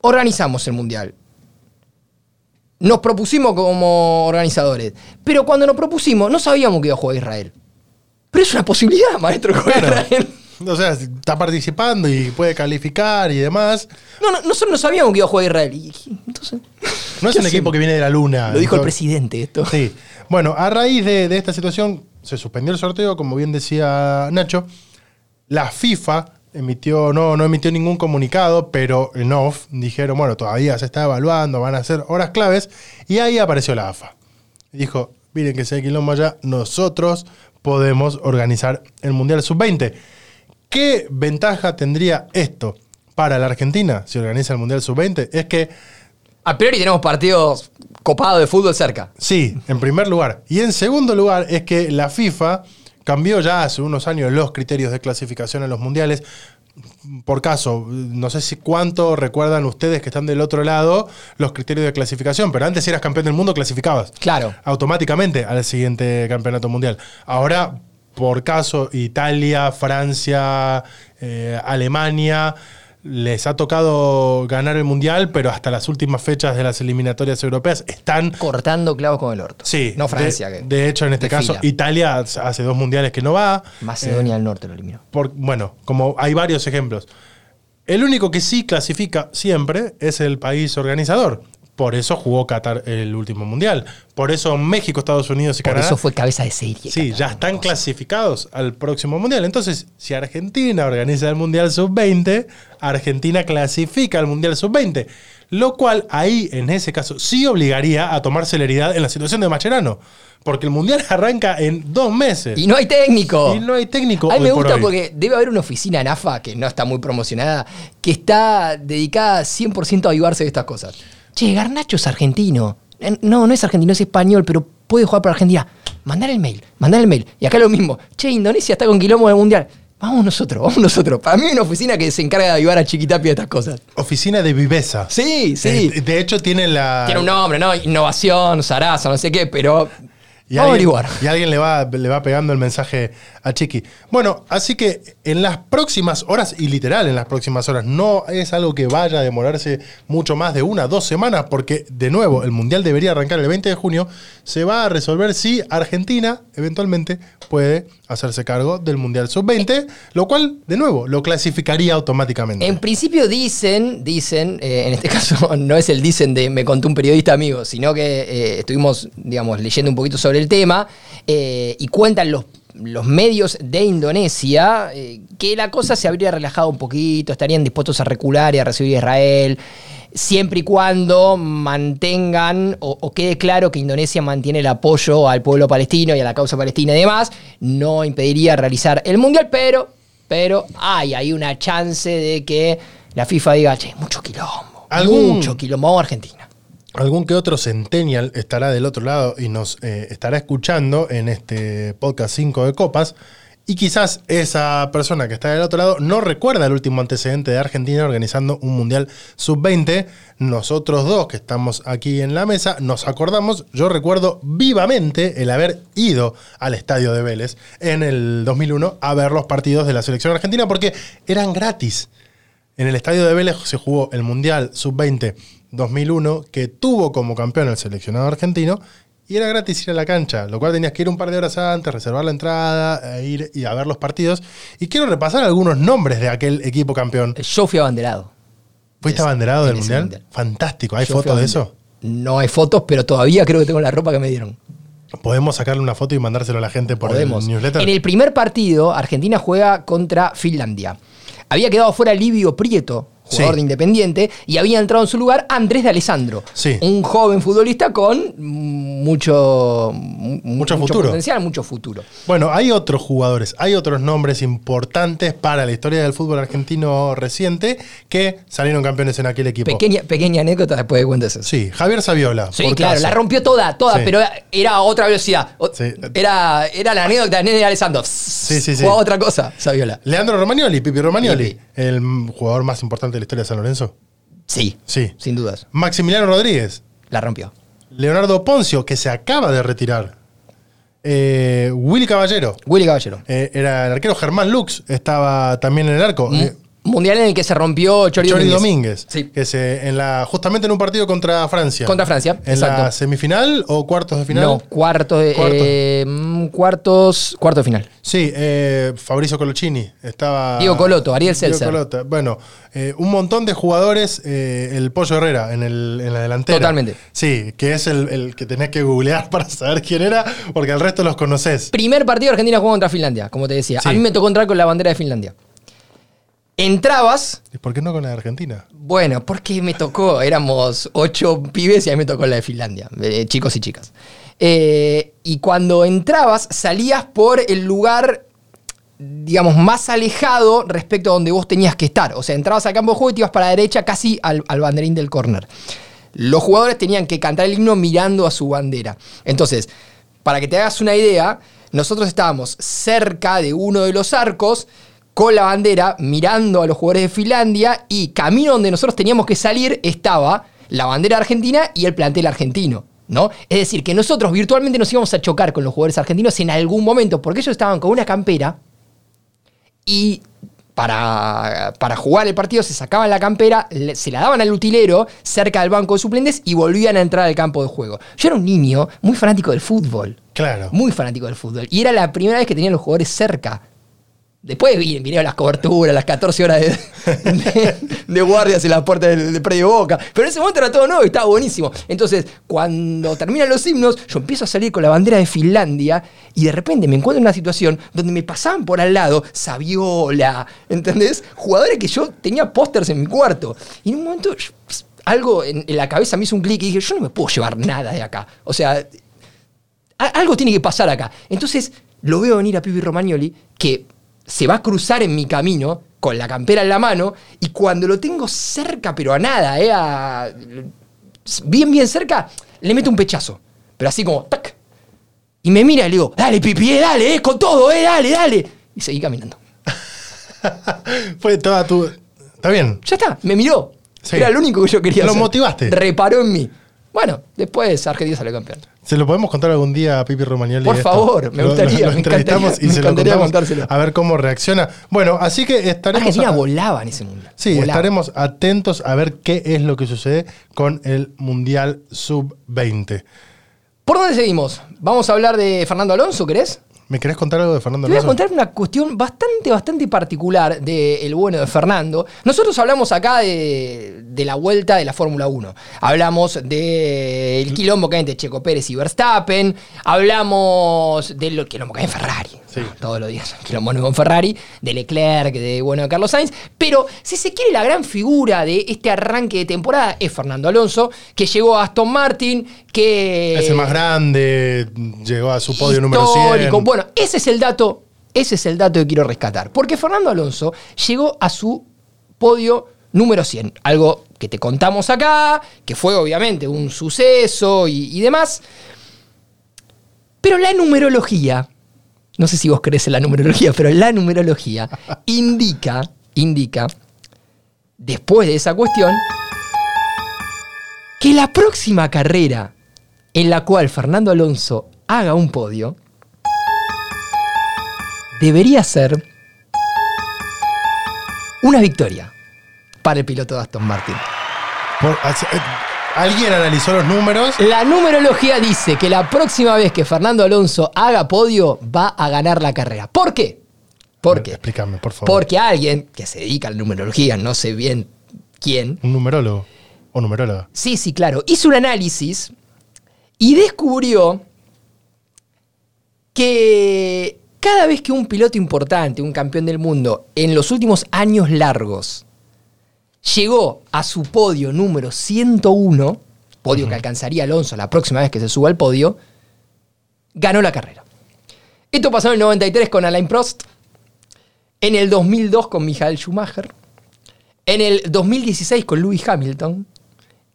organizamos el Mundial. Nos propusimos como organizadores. Pero cuando nos propusimos, no sabíamos que iba a jugar Israel. Pero es una posibilidad, maestro, Claro. Israel. O sea, está participando y puede calificar y demás. No, no, nosotros no sabíamos que iba a jugar Israel. Y, entonces, No es ¿qué un equipo que viene de la luna. Lo dijo el presidente esto. Sí. Bueno, a raíz de, de esta situación se suspendió el sorteo, como bien decía Nacho. La FIFA emitió, no, no emitió ningún comunicado, pero en off dijeron, bueno, todavía se está evaluando, van a ser horas claves, y ahí apareció la AFA. Dijo, miren que si hay quilombo allá, nosotros podemos organizar el Mundial Sub-20. ¿Qué ventaja tendría esto para la Argentina si organiza el Mundial Sub-20? Es que A priori tenemos partidos copados de fútbol cerca. Sí, en primer lugar. Y en segundo lugar es que la FIFA cambió ya hace unos años los criterios de clasificación en los mundiales. Por caso, no sé si cuánto recuerdan ustedes que están del otro lado los criterios de clasificación, pero antes si eras campeón del mundo clasificabas Claro. automáticamente al siguiente campeonato mundial. Ahora, por caso, Italia, Francia, eh, Alemania les ha tocado ganar el mundial, pero hasta las últimas fechas de las eliminatorias europeas están Cortando clavos con el orto. Sí, No Francia. De, que de hecho, en este caso. Italia hace dos mundiales que no va. Macedonia del Norte lo eliminó. Por- bueno, como hay varios ejemplos. El único que sí clasifica siempre es el país organizador. Por eso jugó Qatar el último mundial. Por eso México, Estados Unidos y Por Canadá. eso fue cabeza de serie. Sí, Qatar, ya están cosa. clasificados al próximo mundial. Entonces, si Argentina organiza el mundial sub-20, Argentina clasifica al mundial sub-20. Lo cual ahí, en ese caso, sí obligaría a tomar celeridad en la situación de Macherano. Porque el mundial [laughs] arranca en dos meses. Y no hay técnico. Y no hay técnico A mí me por gusta porque debe haber una oficina en AFA que no está muy promocionada, que está dedicada 100% a avivarse de estas cosas. Che, Garnacho es argentino. Eh, No, no es argentino, es español, pero puede jugar para Argentina. Mandar el mail, mandar el mail. Y acá lo mismo. Che, Indonesia está con quilombo del mundial. Vamos nosotros, vamos nosotros. Para mí hay una oficina que se encarga de avivar a Chiquitapia de estas cosas. Oficina de viveza. Sí, sí. Eh, de hecho, tiene la. Tiene un nombre, ¿no? Innovación, Sarasa, no sé qué, pero. Y vamos a alguien, averiguar. y alguien le va, le va pegando el mensaje a Chiqui. Bueno, así que en las próximas horas, y literal en las próximas horas, no es algo que vaya a demorarse mucho más de una, dos semanas, porque de nuevo el Mundial debería arrancar el 20 de junio, se va a resolver si Argentina eventualmente puede hacerse cargo del Mundial Sub-20, lo cual, de nuevo, lo clasificaría automáticamente. En principio dicen, dicen, eh, en este [laughs] caso no es el dicen de me contó un periodista amigo, sino que eh, estuvimos, digamos, leyendo un poquito sobre el tema eh, y cuentan los, los medios de Indonesia eh, que la cosa se habría relajado un poquito, estarían dispuestos a recular y a recibir a Israel. Siempre y cuando mantengan o, o quede claro que Indonesia mantiene el apoyo al pueblo palestino y a la causa palestina y demás, no impediría realizar el mundial, pero pero hay, hay una chance de que la FIFA diga, che, mucho quilombo. ¿Algún- Mucho quilombo vamos a Argentina. Algún que otro centennial estará del otro lado y nos eh, estará escuchando en este podcast 5 de copas. Y quizás esa persona que está del otro lado no recuerda el último antecedente de Argentina organizando un Mundial Sub-20. Nosotros dos que estamos aquí en la mesa nos acordamos, yo recuerdo vivamente el haber ido al estadio de Vélez en el 2001 a ver los partidos de la selección argentina porque eran gratis. En el estadio de Vélez se jugó el Mundial Sub-20 2001, que tuvo como campeón el seleccionado argentino, y era gratis ir a la cancha, lo cual tenías que ir un par de horas antes, reservar la entrada, e ir y a ver los partidos. Y quiero repasar algunos nombres de aquel equipo campeón. Yo fui abanderado. ¿Fuiste abanderado del mundial? mundial. Fantástico. ¿Hay Yo fotos de eso? No hay fotos, pero todavía creo que tengo la ropa que me dieron. ¿Podemos sacarle una foto y mandárselo a la gente por Podemos. el newsletter? En el primer partido, Argentina juega contra Finlandia. Había quedado fuera Livio Prieto, jugador Sí. de Independiente, y había entrado en su lugar Andrés de Alessandro, Sí. un joven futbolista con mucho, mu- Mucho futuro. potencial, mucho futuro. Bueno, hay otros jugadores, hay otros nombres importantes para la historia del fútbol argentino reciente que salieron campeones en aquel equipo. Pequeña, pequeña anécdota después de cuentas eso. Sí, Javier Saviola. Sí, claro, caso. la rompió toda, toda, Sí. pero era a otra velocidad. Sí. Era, era la anécdota de Nene Alessandro. sí, sí. Jugaba otra cosa, Saviola. Leandro Romagnoli, Pipi Romagnoli, Pipi. el jugador más importante de la historia de San Lorenzo. Sí, Sí. sin dudas. Maximiliano Rodríguez, La rompió. Leonardo Poncio, que se acaba de retirar. Eh, Willy Caballero, Willy Caballero. eh, era el arquero Germán Lux, estaba también en el arco. Eh, Mundial en el que se rompió Chori, Chori Domínguez. Domínguez, Sí. que se, en la, justamente en un partido contra Francia. Contra Francia, ¿En exacto. la semifinal o cuartos de final? No, cuarto de, eh, cuartos, cuarto de final. Sí, eh, Fabricio Colocini. Estaba. Diego Coloto, Ariel. Coloto. Bueno, eh, un montón de jugadores. eh, el Pollo Herrera en, el, en la delantera. Totalmente. Sí, que es el, el que tenés que googlear [laughs] para saber quién era, porque el resto los conoces. Primer partido Argentina jugó contra Finlandia, como te decía. Sí. A mí me tocó entrar con la bandera de Finlandia. entrabas, ¿Y por qué no con la de Argentina? bueno, porque me tocó, éramos ocho pibes y a mí me tocó la de Finlandia, eh, chicos y chicas. Eh, y cuando entrabas, salías por el lugar, digamos, más alejado respecto a donde vos tenías que estar. O sea, entrabas al campo de juego y te ibas para la derecha casi al, al banderín del córner. Los jugadores tenían que cantar el himno mirando a su bandera. Entonces, para que te hagas una idea, nosotros estábamos cerca de uno de los arcos con la bandera mirando a los jugadores de Finlandia y camino donde nosotros teníamos que salir estaba la bandera argentina y el plantel argentino. ¿No? Es decir, que nosotros virtualmente nos íbamos a chocar con los jugadores argentinos en algún momento, porque ellos estaban con una campera y para, para jugar el partido se sacaban la campera, le- se la daban al utilero cerca del banco de suplentes y volvían a entrar al campo de juego. Yo era un niño muy fanático del fútbol. Claro. Muy fanático del fútbol. Y era la primera vez que tenían los jugadores cerca. Después vi- vinieron las coberturas, las 14 horas de, guardias en las puertas del, predio Boca. Pero en ese momento era todo nuevo y estaba buenísimo. Entonces, cuando terminan los himnos, yo empiezo a salir con la bandera de Finlandia y de repente me encuentro en una situación donde me pasaban por al lado Saviola, ¿entendés? Jugadores que yo tenía pósters en mi cuarto. Y en un momento algo en, la cabeza me hizo un clic y dije, yo no me puedo llevar nada de acá. O sea, algo tiene que pasar acá. Entonces lo veo venir a Pipi Romagnoli, que se va a cruzar en mi camino con la campera en la mano, y cuando lo tengo cerca, pero a nada, eh, a- bien, bien cerca, le meto un pechazo. Pero así como, tac. Y me mira y le digo, dale, Pipi, eh, dale, eh, con todo, eh, dale, dale. Y seguí caminando. [laughs] Fue toda tu. Está bien. Ya está, me miró. Sí. Era lo único que yo quería Lo hacer. motivaste. Reparó en mí. Bueno, después Argentina salió campeón. ¿Se lo podemos contar algún día a Pipi Romagnoli? Por esto? favor, me gustaría, Lo, entrevistamos y me se lo contárselo. a ver cómo reacciona. Bueno, así que estaremos. Argentina a- volaba en ese mundial. Sí, Volaba. estaremos atentos a ver qué es lo que sucede con el Mundial Sub-20. ¿Por dónde seguimos? Vamos a hablar de Fernando Alonso, ¿querés? ¿Me querés contar algo de Fernando Te voy a Alonso? contar una cuestión bastante, bastante particular del bueno de Fernando. Nosotros hablamos acá de, de la vuelta de la Fórmula 1. Hablamos del quilombo que hay entre Checo Pérez y Verstappen. Hablamos del quilombo que hay en Ferrari. Sí. Todos los días, quilombo nuevo en Ferrari. De Leclerc, de bueno de Carlos Sainz. Pero si se quiere, la gran figura de este arranque de temporada es Fernando Alonso, que llegó a Aston Martin, que. Es el más grande, llegó a su podio número 100. histórico. Bueno, ese es el dato, ese es el dato que quiero rescatar. Porque Fernando Alonso llegó a su podio número 100. Algo que te contamos acá, que fue obviamente un suceso y, y demás. Pero la numerología, no sé si vos crees en la numerología, pero la numerología [laughs] indica, indica, después de esa cuestión, que la próxima carrera en la cual Fernando Alonso haga un podio debería ser una victoria para el piloto de Aston Martin. Por- eh, Alguien analizó los números. La numerología dice que la próxima vez que Fernando Alonso haga podio va a ganar la carrera. ¿Por qué? ¿Por qué? Explícame, por favor. Porque alguien que se dedica a la numerología, no sé bien quién, Un numerólogo o numeróloga. Sí, sí, claro. Hizo un análisis y descubrió que cada vez que un piloto importante, un campeón del mundo, en los últimos años largos, llegó a su podio número 101, podio que alcanzaría Alonso la próxima vez que se suba al podio, ganó la carrera. Esto pasó en el 93 con Alain Prost, en el 2002 con Michael Schumacher, en el 2016 con Lewis Hamilton,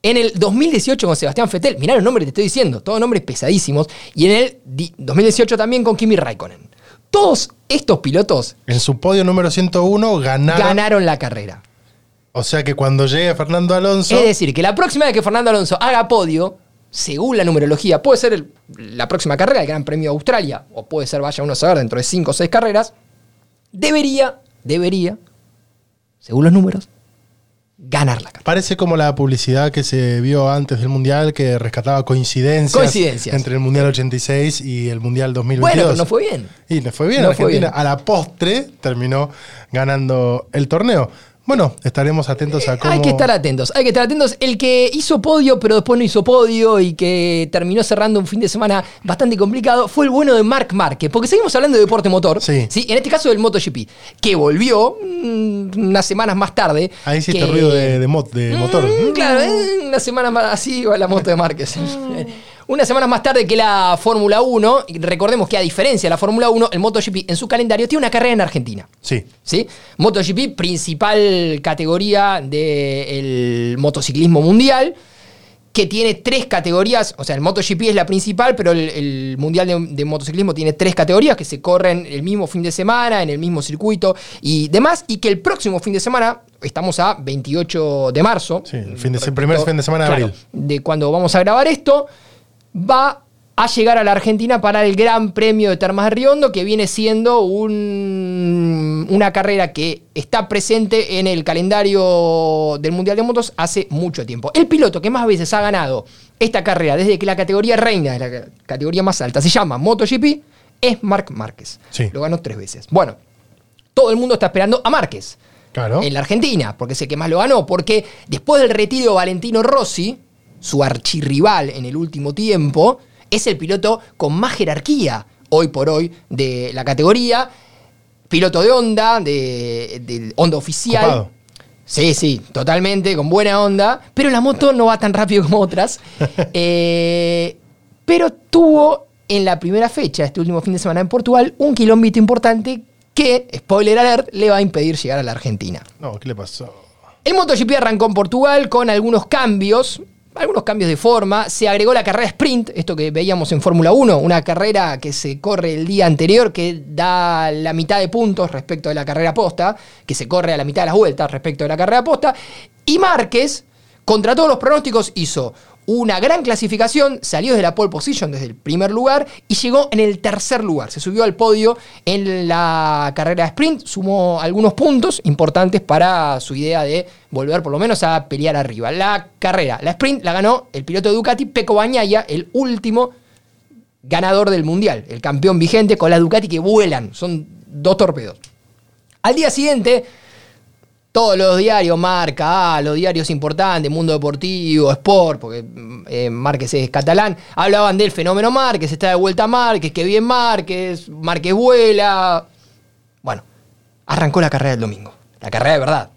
en el 2018 con Sebastián Vettel, mirá los nombres que te estoy diciendo, todos nombres pesadísimos, y en el di- 2018 también con Kimi Raikkonen. Todos estos pilotos En su podio número 101 ganaron. ganaron la carrera. O sea que cuando llegue Fernando Alonso. Es decir, que la próxima vez que Fernando Alonso haga podio, según la numerología, puede ser el- la próxima carrera, el Gran Premio de Australia, o puede ser, vaya uno a saber, dentro de 5 o 6 carreras, debería, debería, según los números, ganar la carrera. Parece como la publicidad que se vio antes del Mundial que rescataba coincidencias, Coincidencias. entre el Mundial 86 y el Mundial 2022. Bueno, pero no fue bien. Y le fue bien. No fue bien. a la postre terminó ganando el torneo. Bueno, estaremos atentos a cómo. Hay que estar atentos, hay que estar atentos. El que hizo podio, pero después no hizo podio y que terminó cerrando un fin de semana bastante complicado, fue el bueno de Marc Márquez. Porque seguimos hablando de deporte motor. Sí. En este caso del MotoGP, que volvió mm, unas semanas más tarde. Ahí hiciste que- ruido de, de mo- de motor. Mm, claro, eh, una semana más así va la moto de Márquez. [laughs] [laughs] Una semana más tarde que la Fórmula 1, y recordemos que a diferencia de la Fórmula 1, el MotoGP en su calendario tiene una carrera en Argentina. Sí. ¿sí? MotoGP, principal categoría del motociclismo mundial, que tiene tres categorías, o sea, el MotoGP es la principal, pero el, el Mundial de, de Motociclismo tiene tres categorías que se corren el mismo fin de semana, en el mismo circuito y demás, y que el próximo fin de semana, estamos a 28 de marzo, Sí, el fin de se- primer fin de semana de claro, abril. de cuando vamos a grabar esto, va a llegar a la Argentina para el Gran Premio de Termas de Riondo, que viene siendo un- una carrera que está presente en el calendario del Mundial de Motos hace mucho tiempo. El piloto que más veces ha ganado esta carrera desde que la categoría reina, la categoría más alta, se llama MotoGP, es Marc Márquez. Sí. Lo ganó tres veces. Bueno, todo el mundo está esperando a Márquez Claro. en la Argentina, porque es el que más lo ganó, porque después del retiro de Valentino Rossi, su archirrival en el último tiempo, es el piloto con más jerarquía hoy por hoy de la categoría, piloto de Honda, de, de Honda oficial. Copado. Sí, sí, totalmente, con buena onda, pero la moto no va tan rápido como otras. [laughs] Eh, pero tuvo en la primera fecha, este último fin de semana en Portugal, un kilómetro importante que, spoiler alert, le va a impedir llegar a la Argentina. No, ¿qué le pasó? El MotoGP arrancó en Portugal con algunos cambios, algunos cambios de forma. Se agregó la carrera sprint, esto que veíamos en Fórmula 1, una carrera que se corre el día anterior, que da la mitad de puntos respecto de la carrera posta, que se corre a la mitad de las vueltas respecto de la carrera posta. Y Márquez, contra todos los pronósticos, hizo una gran clasificación, salió desde la pole position, desde el primer lugar, y llegó en el tercer lugar. Se subió al podio en la carrera sprint, sumó algunos puntos importantes para su idea de volver por lo menos a pelear arriba. La carrera, la sprint, la ganó el piloto de Ducati, Pecco Bagnaia, el último ganador del mundial, el campeón vigente con la Ducati que vuelan, son dos torpedos. Al día siguiente, todos los diarios, Marca, ah, los diarios importantes, Mundo Deportivo, Sport, porque mm, eh, Márquez es catalán, hablaban del fenómeno Márquez, está de vuelta Márquez, que bien Márquez, Márquez vuela. Bueno, arrancó la carrera del domingo, la carrera de verdad.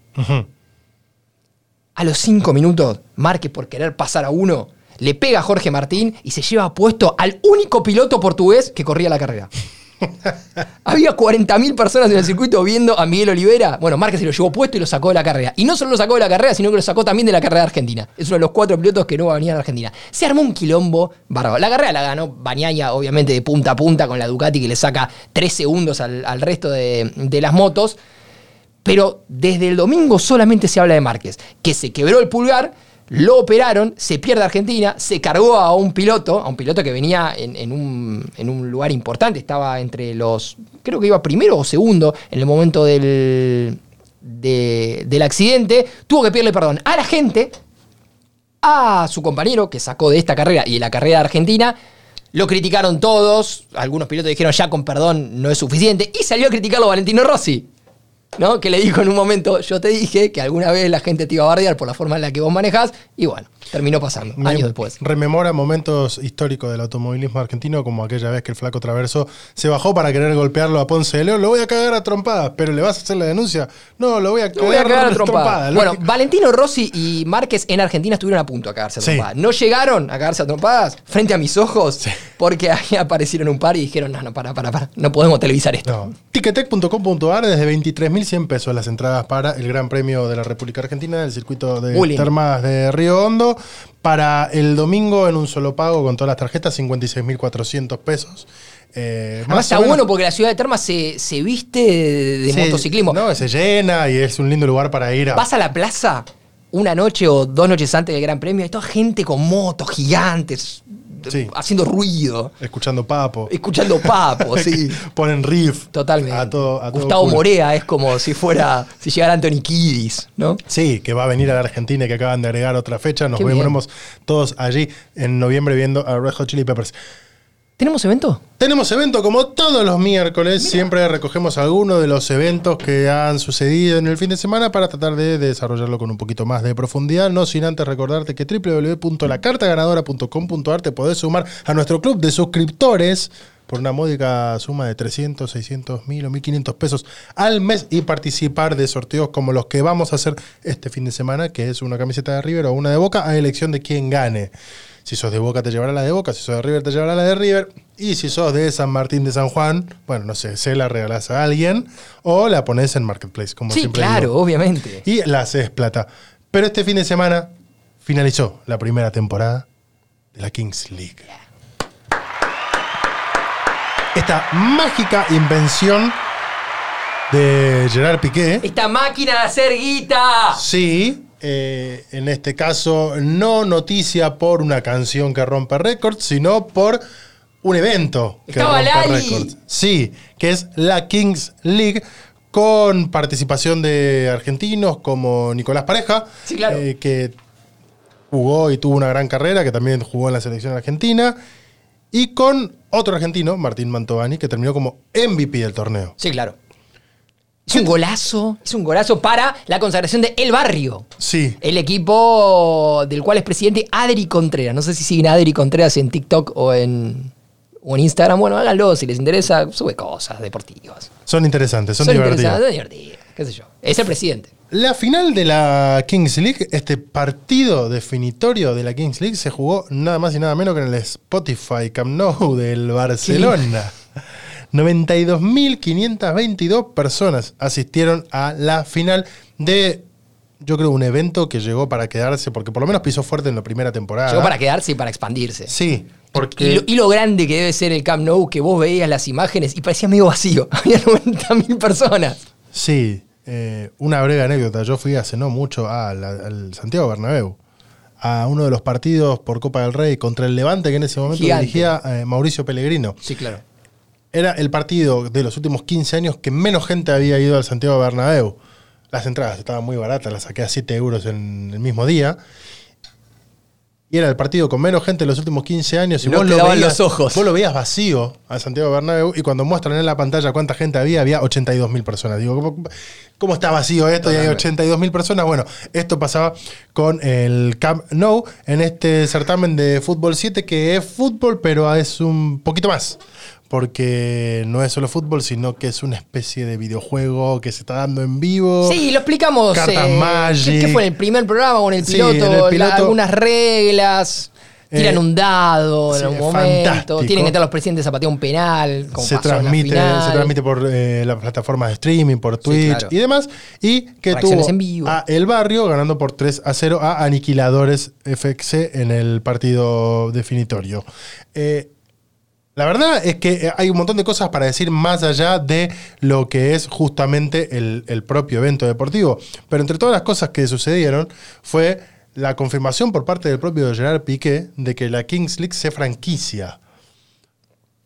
A los cinco minutos, Márquez, por querer pasar a uno, le pega a Jorge Martín y se lleva puesto al único piloto portugués que corría la carrera. [laughs] Había 40.000 personas en el circuito viendo a Miguel Olivera. Bueno, Márquez se lo llevó puesto y lo sacó de la carrera. Y no solo lo sacó de la carrera, sino que lo sacó también de la carrera argentina. Es uno de los cuatro pilotos que no va a venir a la Argentina. Se armó un quilombo bárbaro. La carrera la ganó Bañaya, obviamente, de punta a punta con la Ducati que le saca 3 segundos al, resto de, de las motos. Pero desde el domingo solamente se habla de Márquez, que se quebró el pulgar, lo operaron, se pierde Argentina, se cargó a un piloto, a un piloto que venía en, en un, en un lugar importante, estaba entre los, creo que iba primero o segundo en el momento del, de- del accidente, tuvo que pedirle perdón a la gente, a su compañero que sacó de esta carrera y de la carrera Argentina. Lo criticaron todos, algunos pilotos dijeron ya con perdón no es suficiente, y salió a criticarlo Valentino Rossi. ¿No? Que le dijo en un momento, yo te dije que alguna vez la gente te iba a bardear por la forma en la que vos manejás, y bueno, terminó pasando, Me años después. Rememora momentos históricos del automovilismo argentino, como aquella vez que el flaco Traverso se bajó para querer golpearlo a Ponce de León. Lo voy a cagar a trompadas, pero ¿le vas a hacer la denuncia? No, lo voy a Lo voy a cagar a trompada. trompadas. Bueno. Valentino Rossi y Márquez en Argentina estuvieron a punto de cagarse a Sí. trompadas. No llegaron a cagarse a trompadas frente a mis ojos, porque ahí aparecieron un par y dijeron, no, no, para, para, para, no podemos televisar esto. No. Ticketek.com.ar desde 23.100 pesos las entradas para el Gran Premio de la República Argentina del circuito de. Termas de Río Hondo. Para el domingo en un solo pago con todas las tarjetas, 56.400 pesos. Eh, Además más está bueno porque la ciudad de Termas se, se viste de, motociclismo. No, se llena y es un lindo lugar para ir a. Vas a la plaza una noche o dos noches antes del Gran Premio, hay toda gente con motos gigantes, Sí. haciendo ruido, Escuchando papo. escuchando papo, [laughs] sí. Ponen riff. Totalmente. A todo, a todo Gustavo culo. Morea es como si fuera, si llegara Anthony Kiddis, ¿no? Sí, que va a venir a la Argentina y que acaban de agregar otra fecha. Nos veremos todos allí en noviembre viendo a Red Hot Chili Peppers. ¿Tenemos evento? Tenemos evento como todos los miércoles. Siempre recogemos algunos de los eventos que han sucedido en el fin de semana para tratar de desarrollarlo con un poquito más de profundidad. No sin antes recordarte que www.lacartaganadora.com.ar te podés sumar a nuestro club de suscriptores por una módica suma de 300, 600, 1000 o 1500 pesos al mes y participar de sorteos como los que vamos a hacer este fin de semana, que es una camiseta de River o una de Boca, a elección de quién gane. Si sos de Boca te llevará la de Boca, si sos de River te llevará la de River. Y si sos de San Martín de San Juan, bueno, no sé, se la regalás a alguien o la pones en Marketplace, como Sí, siempre claro, digo. obviamente. Y la haces plata. Pero este fin de semana finalizó la primera temporada de la Kings League. Esta mágica invención de Gerard Piqué. Esta máquina de hacer guita. Sí, eh, en este caso no noticia por una canción que rompe récords, sino por un evento que Estaba rompe récords. Sí, que es la Kings League con participación de argentinos como Nicolás Pareja, Sí, claro. eh, que jugó y tuvo una gran carrera, que también jugó en la selección argentina, y con otro argentino, Martín Mantovani, que terminó como MVP del torneo. Sí, claro. Es un golazo, es un golazo para la consagración de El Barrio. Sí, El equipo del cual es presidente Adri Contreras. No sé si siguen a Adri Contreras en TikTok o en, o en Instagram. Bueno, háganlo si les interesa. Sube cosas deportivas. son interesantes, son, Son interesantes, son divertidas. ¿Qué sé yo? Es el presidente. La final de la Kings League, este partido definitorio de la Kings League, se jugó nada más y nada menos que en el Spotify Camp Nou del Barcelona. 92.522 personas asistieron a la final de, yo creo, un evento que llegó para quedarse, porque por lo menos pisó fuerte en la primera temporada. Llegó para quedarse y para expandirse. Sí, Y porque... lo, y lo grande que debe ser el Camp Nou, que vos veías las imágenes y parecía medio vacío. [laughs] Había 90.000 personas. Sí, eh, una breve anécdota. Yo fui hace no mucho a la- al Santiago Bernabéu a uno de los partidos por Copa del Rey contra el Levante que en ese momento Gigante. dirigía eh, Mauricio Pellegrino. Sí, claro. Era el partido de los últimos 15 años que menos gente había ido al Santiago Bernabéu. Las entradas estaban muy baratas, las saqué a 7 euros en el mismo día. Y era el partido con menos gente en los últimos 15 años. Y No vos lo, veías, los ojos. vos lo veías vacío al Santiago Bernabéu. Y cuando muestran en la pantalla cuánta gente había, había 82 mil personas. Digo, ¿cómo, cómo está vacío esto? Y hay 82 mil personas. Bueno, esto pasaba con el Camp Nou en este certamen de fútbol 7, que es fútbol, pero es un poquito más. Porque no es solo fútbol, sino que es una especie de videojuego que se está dando en vivo. Sí, lo explicamos. Cartas eh, Magic. ¿Qué fue en el primer programa o en el Sí, piloto? en el la- piloto. algunas reglas. Tiran Eh, un dado en sí, algún momento. fantástico. Tienen que estar los presidentes a patear un penal. Como se transmite, se transmite por eh, las plataformas de streaming, por Twitch claro. y demás. Y que tuvo en vivo. a El Barrio ganando por 3 a 0 a Aniquiladores FX en el partido definitorio. Eh, la verdad es que eh, hay un montón de cosas para decir más allá de lo que es justamente el, el propio evento deportivo. Pero entre todas las cosas que sucedieron fue la confirmación por parte del propio Gerard Piqué de que la Kings League se franquicia.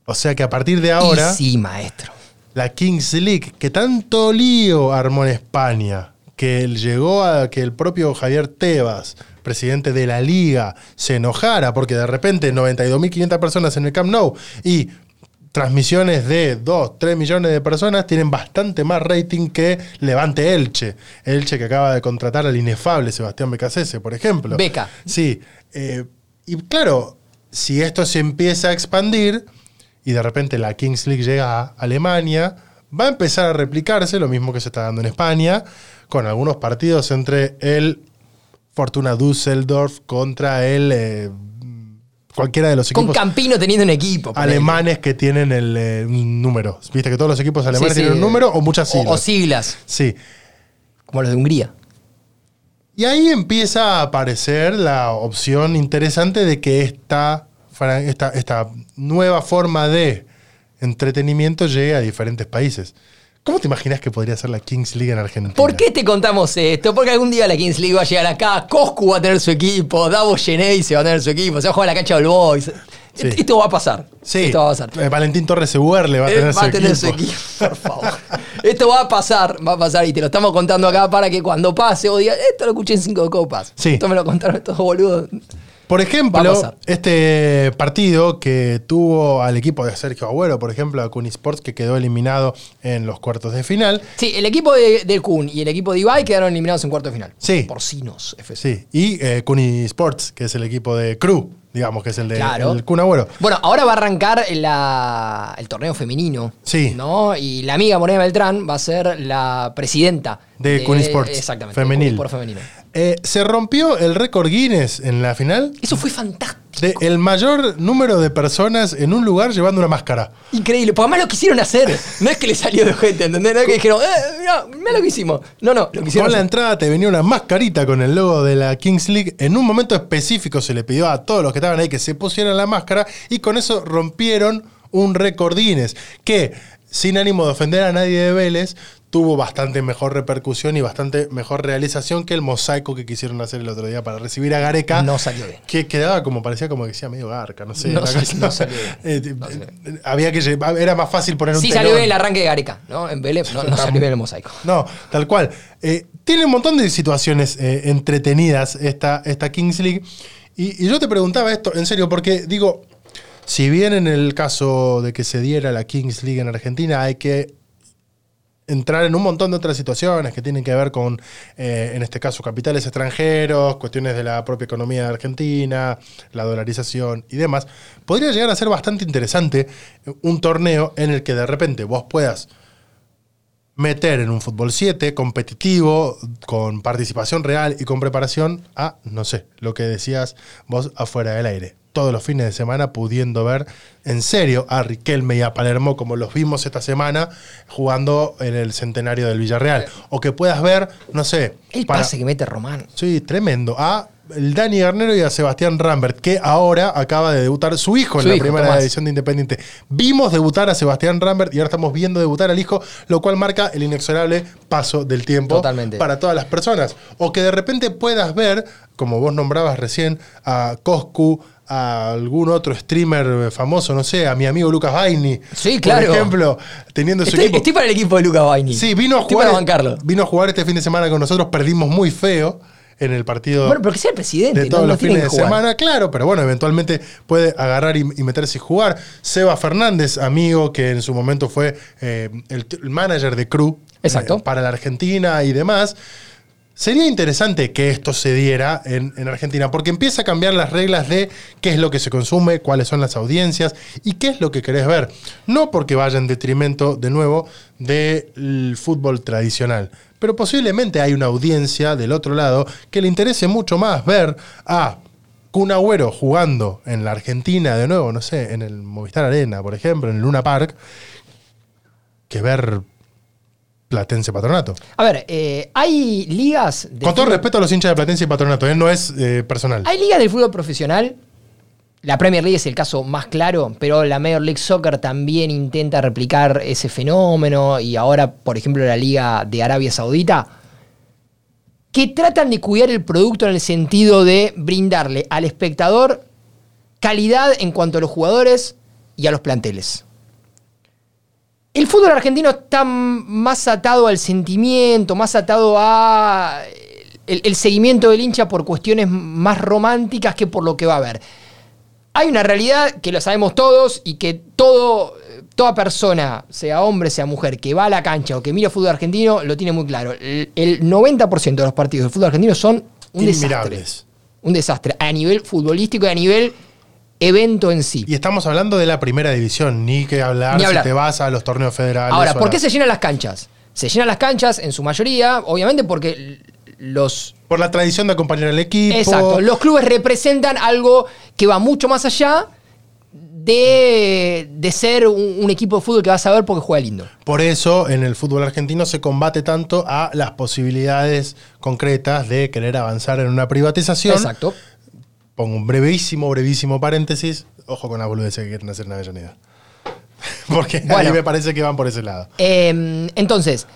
O sea que a partir de ahora Y sí, maestro. la Kings League, que tanto lío armó en España, que él llegó a que el propio Javier Tebas, presidente de la liga, se enojara porque de repente 92.500 personas en el Camp Nou y transmisiones de 2, 3 millones de personas tienen bastante más rating que Levante Elche. Elche que acaba de contratar al inefable Sebastián Becasese, por ejemplo. Beca. Sí. eh, y claro, si esto se empieza a expandir y de repente la Kings League llega a Alemania, va a empezar a replicarse lo mismo que se está dando en España, con algunos partidos entre el Fortuna Düsseldorf contra el eh, cualquiera de los Con equipos Campino teniendo un equipo. alemanes que tienen el eh, número. ¿Viste que todos los equipos alemanes Sí, sí. tienen un número o muchas O- siglas? O, siglas, sí. como los de Hungría. Y ahí empieza a aparecer la opción interesante de que esta, esta, esta nueva forma de entretenimiento llegue a diferentes países. ¿Cómo te imaginas que podría ser la Kings League en Argentina? ¿Por qué te contamos esto? Porque algún día la Kings League va a llegar acá, Coscu va a tener su equipo, Davos Genei se va a tener su equipo, se va a jugar en la cancha del Boys. Sí. Esto va a pasar. Sí, Esto va a pasar. eh, Valentín Torres Seguerle va a Eh, tener, va su, a tener equipo. su equipo, por favor. Esto va a pasar, va a pasar y te lo estamos contando acá para que cuando pase vos digas, esto lo escuché en cinco copas. Sí. Esto me lo contaron estos boludos. Por ejemplo, este partido que tuvo al equipo de Sergio Agüero, por ejemplo, a Kun Sports, que quedó eliminado en los cuartos de final. Sí, el equipo de, del Kun y el equipo de Ibai quedaron eliminados en cuarto de final. Sí. Porcinos, FC. Sí, y eh, Sports, que es el equipo de Crew, digamos, que es el de Claro. el Kun Agüero. Bueno, ahora va a arrancar la- el torneo femenino. Sí. ¿no? Y la amiga Morena Beltrán va a ser la presidenta De Kun Sports, Exactamente. femenil. de Kun Sport femenino. Eh, se rompió el récord Guinness en la final Eso fue fantástico. de el mayor número de personas en un lugar llevando una máscara. Increíble. Porque además lo quisieron hacer. No es que le salió de gente, ¿entendés? No es que dijeron, eh, mirá, mirá lo que hicimos. No, no, lo quisieron Con la hacer. entrada te venía una mascarita con el logo de la Kings League. En un momento específico se le pidió a todos los que estaban ahí que se pusieran la máscara y con eso rompieron un récord Guinness que, sin ánimo de ofender a nadie de Vélez, tuvo bastante mejor repercusión y bastante mejor realización que el mosaico que quisieron hacer el otro día para recibir a Gareca. No salió bien. Que quedaba como, parecía como que decía medio garca, no sé. No una sal- cosa- no salió bien. [laughs] Eh, No salió eh, había que llevar- era más fácil poner un Sí telón. salió bien el arranque de Gareca, ¿no? En Vélez no, no salió bien el mosaico. No, tal cual. Eh, tiene un montón de situaciones eh, entretenidas esta, esta Kings League. Y, y yo te preguntaba esto, en serio, porque digo, si bien en el caso de que se diera la Kings League en Argentina hay que entrar en un montón de otras situaciones que tienen que ver con, eh, en este caso, capitales extranjeros, cuestiones de la propia economía Argentina, la dolarización y demás, podría llegar a ser bastante interesante un torneo en el que de repente vos puedas meter en un fútbol 7 competitivo, con participación real y con preparación a, no sé, lo que decías vos afuera del aire. Todos los fines de semana pudiendo ver en serio a Riquelme y a Palermo como los vimos esta semana jugando en el centenario del Villarreal. O que puedas ver, no sé, El para- pase que mete Román. Sí, tremendo. A el Dani Garnero y a Sebastián Rambert, que ahora acaba de debutar su hijo en Su la hijo, primera Tomás. edición de Independiente. Vimos debutar a Sebastián Rambert y ahora estamos viendo debutar al hijo, lo cual marca el inexorable paso del tiempo Totalmente. para todas las personas. O que de repente puedas ver, como vos nombrabas recién, a Coscu, a algún otro streamer famoso, no sé, a mi amigo Lucas Baini. Sí, claro. Por ejemplo, teniendo su Estoy, equipo. estoy para el equipo de Luca Baini. Sí, vino a Estoy jugar. para bancarlo. Vino a jugar este fin de semana con nosotros, perdimos muy feo en el partido Bueno, pero que sea el presidente. de todos no los fines de jugar. semana, claro, pero bueno, eventualmente puede agarrar y, y meterse y jugar. Seba Fernández, amigo que en su momento fue eh, el, manager de Crew Exacto. eh, para la Argentina y demás. Sería interesante que esto se diera en, en Argentina, porque empieza a cambiar las reglas de qué es lo que se consume, cuáles son las audiencias y qué es lo que querés ver. No porque vaya en detrimento, de nuevo, del fútbol tradicional, pero posiblemente hay una audiencia del otro lado que le interese mucho más ver a Kun Agüero jugando en la Argentina, de nuevo, no sé, en el Movistar Arena, por ejemplo, en el Luna Park, que ver Platense Patronato. A ver, eh, hay ligas. del Con todo fútbol- respeto a los hinchas de Platense y Patronato, ¿eh? no es eh, personal. Hay ligas del fútbol profesional. La Premier League es el caso más claro, pero la Major League Soccer también intenta replicar ese fenómeno y ahora, por ejemplo, la Liga de Arabia Saudita, que tratan de cuidar el producto en el sentido de brindarle al espectador calidad en cuanto a los jugadores y a los planteles. El fútbol argentino está más atado al sentimiento, más atado a el, el seguimiento del hincha por cuestiones más románticas que por lo que va a ver. Hay una realidad que lo sabemos todos y que todo, toda persona, sea hombre, sea mujer, que va a la cancha o que mira fútbol argentino, lo tiene muy claro. El, el 90% de los partidos de fútbol argentino son un desastre. Un desastre a nivel futbolístico y a nivel evento en sí. Y estamos hablando de la primera división, ni que hablar, Ni hablar. si te vas a los torneos federales. Ahora, ¿por qué se llenan las canchas? Se llenan las canchas en su mayoría, obviamente porque los... Por la tradición de acompañar al equipo. Exacto, los clubes representan algo que va mucho más allá de, de ser un, un equipo de fútbol que vas a ver porque juega lindo. Por eso en el fútbol argentino se combate tanto a las posibilidades concretas de querer avanzar en una privatización. Exacto. Pongo un brevísimo, brevísimo paréntesis. Ojo con la boludez que quieren hacer en Avellaneda. [laughs] Porque Bueno. me parece que van por ese lado. Eh, entonces,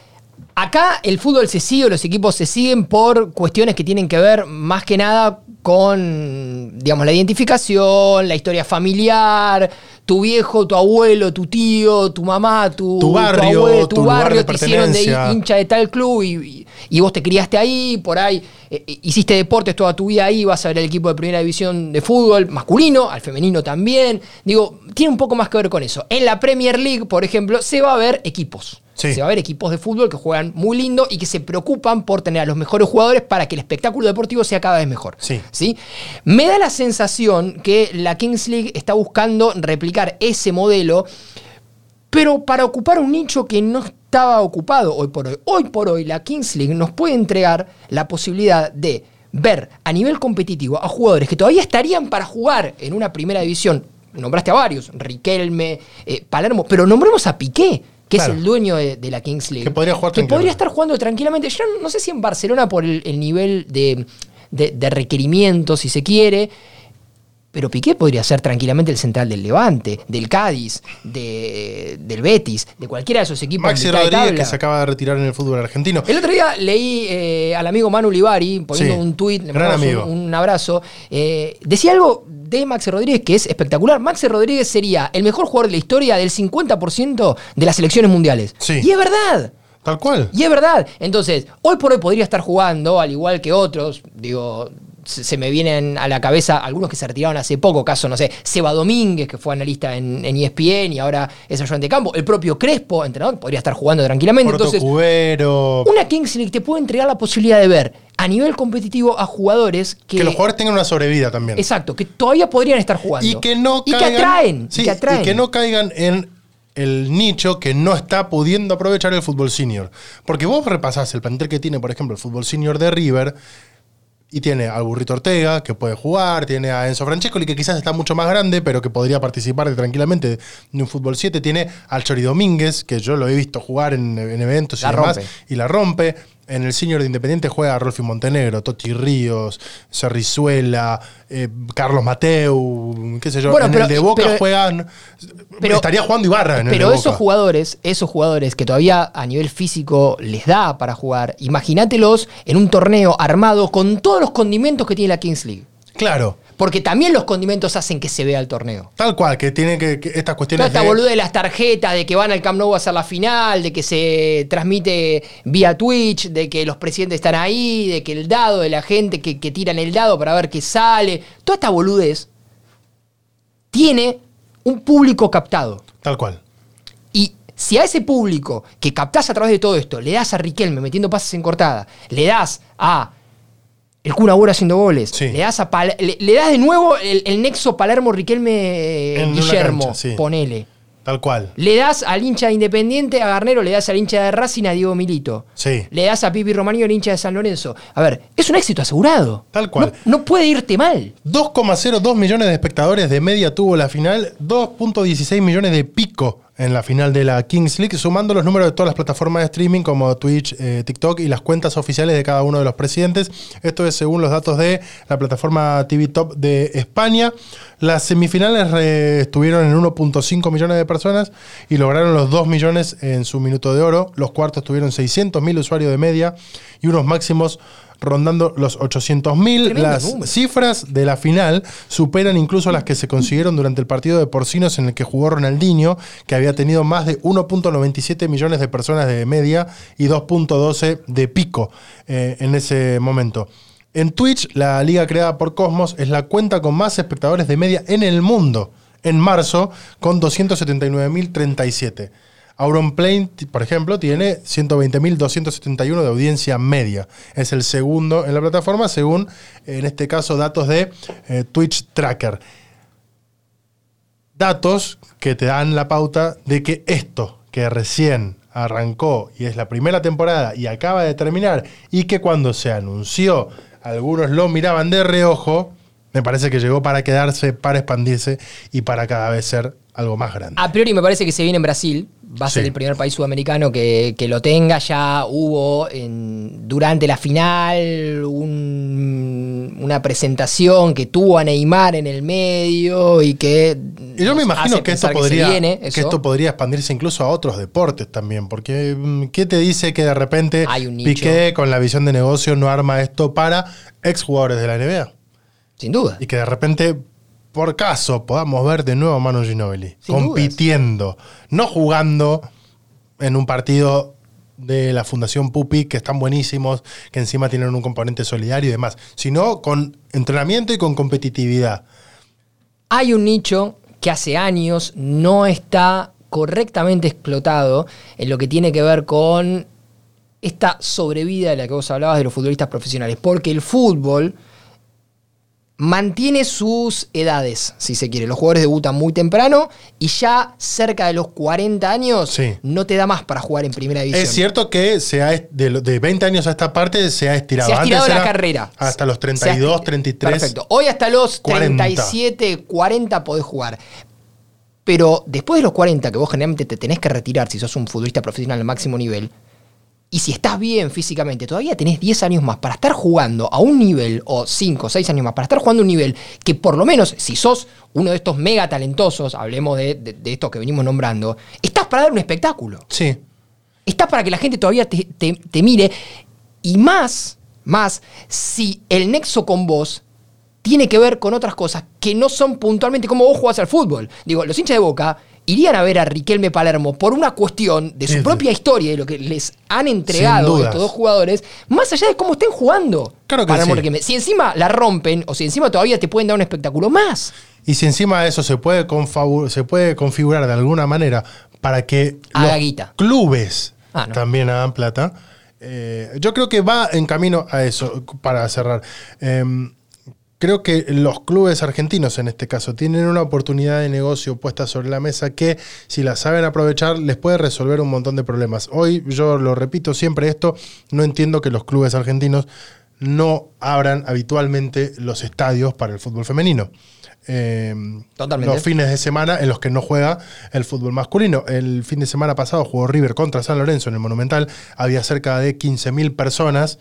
acá el fútbol se sigue, los equipos se siguen por cuestiones que tienen que ver más que nada con, digamos, la identificación, la historia familiar, tu viejo, tu abuelo, tu tío, tu mamá, tu, Tu barrio, abuelo, tu, tu lugar barrio te hicieron de hincha de tal club y, y- y vos te criaste ahí, por ahí eh, eh, hiciste deportes toda tu vida ahí, vas a ver el equipo de primera división de fútbol masculino, al femenino también. Digo, tiene un poco más que ver con eso. En la Premier League, por ejemplo, se va a ver equipos. Sí. Se va a ver equipos de fútbol que juegan muy lindo y que se preocupan por tener a los mejores jugadores para que el espectáculo deportivo sea cada vez mejor. Sí. ¿sí? Me da la sensación que la Kings League está buscando replicar ese modelo, pero para ocupar un nicho que no estaba ocupado hoy por hoy. Hoy por hoy la Kings League nos puede entregar la posibilidad de ver a nivel competitivo a jugadores que todavía estarían para jugar en una primera división. Nombraste a varios, Riquelme, eh, Palermo, pero nombremos a Piqué, que Claro. es el dueño de, de la Kings League. Que podría jugar Que podría tranquilamente. estar jugando tranquilamente. Yo no sé si en Barcelona por el, el nivel de, de, de requerimientos, si se quiere, pero Piqué podría ser tranquilamente el central del Levante, del Cádiz, de- del Betis, de cualquiera de esos equipos. Maxi Rodríguez, que se acaba de retirar en el fútbol argentino. El otro día leí eh, al amigo Manu Livari poniendo Sí, un tuit, le gran mandamos un, amigo. un abrazo. eh, decía algo de Maxi Rodríguez que es espectacular. Maxi Rodríguez sería el mejor jugador de la historia del 50% de las selecciones mundiales. Sí. Y es verdad. Tal cual. Y es verdad. Entonces, hoy por hoy podría estar jugando, al igual que otros. Digo, se, me vienen a la cabeza algunos que se retiraron hace poco. Caso, no sé, Seba Domínguez, que fue analista en, en E ESPN y ahora es ayudante de campo. El propio Crespo, entrenador, podría estar jugando tranquilamente. Porto Entonces, Cubero. una Kings League te puede entregar la posibilidad de ver a nivel competitivo a jugadores que. Que los jugadores tengan una sobrevida también. Exacto, que todavía podrían estar jugando. Y que no Y que caigan. atraen. Sí, y que atraen. y que no caigan en el nicho que no está pudiendo aprovechar el fútbol senior. Porque vos repasás el plantel que tiene, por ejemplo, el fútbol senior de River. Y tiene al Burrito Ortega, que puede jugar, tiene a Enzo Francescoli, que quizás está mucho más grande, pero que podría participar tranquilamente de un fútbol 7. Tiene al Chori Domínguez, que yo lo he visto jugar en, en eventos y demás, rompe. y la rompe. En el senior de Independiente juega Rolfi Montenegro, Toti Ríos, Cerrizuela, eh, Carlos Mateu, qué sé yo. Bueno, en pero- el de Boca pero- juegan. pero- estaría jugando Ibarra en el Pero de esos Boca. jugadores, esos jugadores que todavía a nivel físico les da para jugar, imagínatelos en un torneo armado con todos los condimentos que tiene la Kings League. Claro, Porque también los condimentos hacen que se vea el torneo. tal cual, que tiene que, que estas Toda cuestiones esta de- boluda de las tarjetas, de que van al Camp Nou a hacer la final, de que se transmite vía Twitch, de que los presidentes están ahí, de que el dado de la gente que, que tiran el dado para ver qué sale. Toda esta boludez tiene un público captado. Tal cual. Y si a ese público que captás a través de todo esto, le das a Riquelme metiendo pases en cortada, le das a el Kun Agüero haciendo goles, Sí. le das a Pal- le, le das de nuevo el, el nexo Palermo Riquelme En una Guillermo, cancha, sí. ponele. Tal cual. Le das al hincha de Independiente, a Garnero, le das al hincha de Racing, a Diego Milito. Sí. Le das a Pipi Romagnoli, al hincha de San Lorenzo. A ver, es un éxito asegurado. Tal cual. No, no puede irte mal. 2,02 millones de espectadores de media tuvo la final, 2.16 millones de pico en la final de la Kings League, sumando los números de todas las plataformas de streaming como Twitch, eh, TikTok y las cuentas oficiales de cada uno de los presidentes. Esto es según los datos de la plataforma TV Top de España. Las semifinales estuvieron en 1.5 millones de personas y lograron los 2 millones en su minuto de oro. Los cuartos tuvieron 600 mil usuarios de media y unos máximos rondando los 800 mil. Tremendo Las número. cifras de la final superan incluso las que se consiguieron durante el partido de porcinos en el que jugó Ronaldinho, que había tenido más de 1.97 millones de personas de media y 2.12 de pico eh, en ese momento. En Twitch, la liga creada por Cosmos es la cuenta con más espectadores de media en el mundo. En marzo, con 279.037. Auronplay, t- por ejemplo, tiene 120.271 de audiencia media. Es el segundo en la plataforma, según, en este caso, datos de eh, Twitch Tracker. Datos que te dan la pauta de que esto que recién arrancó y es la primera temporada y acaba de terminar y que cuando se anunció algunos lo miraban de reojo, me parece que llegó para quedarse, para expandirse y para cada vez ser algo más grande. A priori me parece que se viene en Brasil. Va a ser el primer país sudamericano que, que lo tenga. Ya hubo en- durante la final un- una presentación que tuvo a Neymar en el medio y que. Y yo me imagino que esto, podría, viene que esto podría expandirse incluso a otros deportes también, porque mm, ¿qué te dice que de repente Hay un. Piqué con la visión de negocio no arma esto para exjugadores de la NBA? Sin duda. Y que de repente, por caso, podamos ver de nuevo a Manu Ginobili Sin compitiendo, no jugando en un partido de la Fundación Pupi, que están buenísimos, que encima tienen un componente solidario y demás, sino con entrenamiento y con competitividad. Hay un nicho que hace años no está correctamente explotado en lo que tiene que ver con esta sobrevida de la que vos hablabas de los futbolistas profesionales. Porque el fútbol mantiene sus edades, si se quiere. Los jugadores debutan muy temprano y ya cerca de los 40 años Sí. no te da más para jugar en primera división. Es cierto que se ha, de, de 20 años a esta parte se ha estirado. Se ha estirado Antes la era carrera. Hasta los Se ha 32, esti- 33. Perfecto. Hoy hasta los 40. 37, 40 podés jugar. Pero después de los 40, que vos generalmente te tenés que retirar si sos un futbolista profesional al máximo nivel, y si estás bien físicamente, todavía tenés 10 años más para estar jugando a un nivel, o 5 o 6 años más, para estar jugando a un nivel que por lo menos, si sos uno de estos mega talentosos, hablemos de, de- de estos que venimos nombrando, estás para dar un espectáculo. Sí. Estás para que la gente todavía te, te- te mire. Y más, más, si el nexo con vos tiene que ver con otras cosas que no son puntualmente como vos jugás al fútbol. Digo, los hinchas de Boca irían a ver a Riquelme Palermo por una cuestión de su Sí. propia historia y de lo que les han entregado estos dos jugadores, más allá de cómo estén jugando. Claro que Palermo, sí. Riquelme. Si encima la rompen o si encima todavía te pueden dar un espectáculo más. Y si encima de eso se puede, se puede configurar de alguna manera para que Haga los guita. clubes Ah, no. también hagan plata, eh, yo creo que va en camino a eso, para cerrar. Em, creo que los clubes argentinos en este caso tienen una oportunidad de negocio puesta sobre la mesa que si la saben aprovechar les puede resolver un montón de problemas. Hoy yo lo repito siempre esto, no entiendo que los clubes argentinos no abran habitualmente los estadios para el fútbol femenino. Eh, Totalmente. Los fines de semana en los que no juega el fútbol masculino. El fin de semana pasado jugó River contra San Lorenzo en el Monumental. Había cerca de 15.000 personas.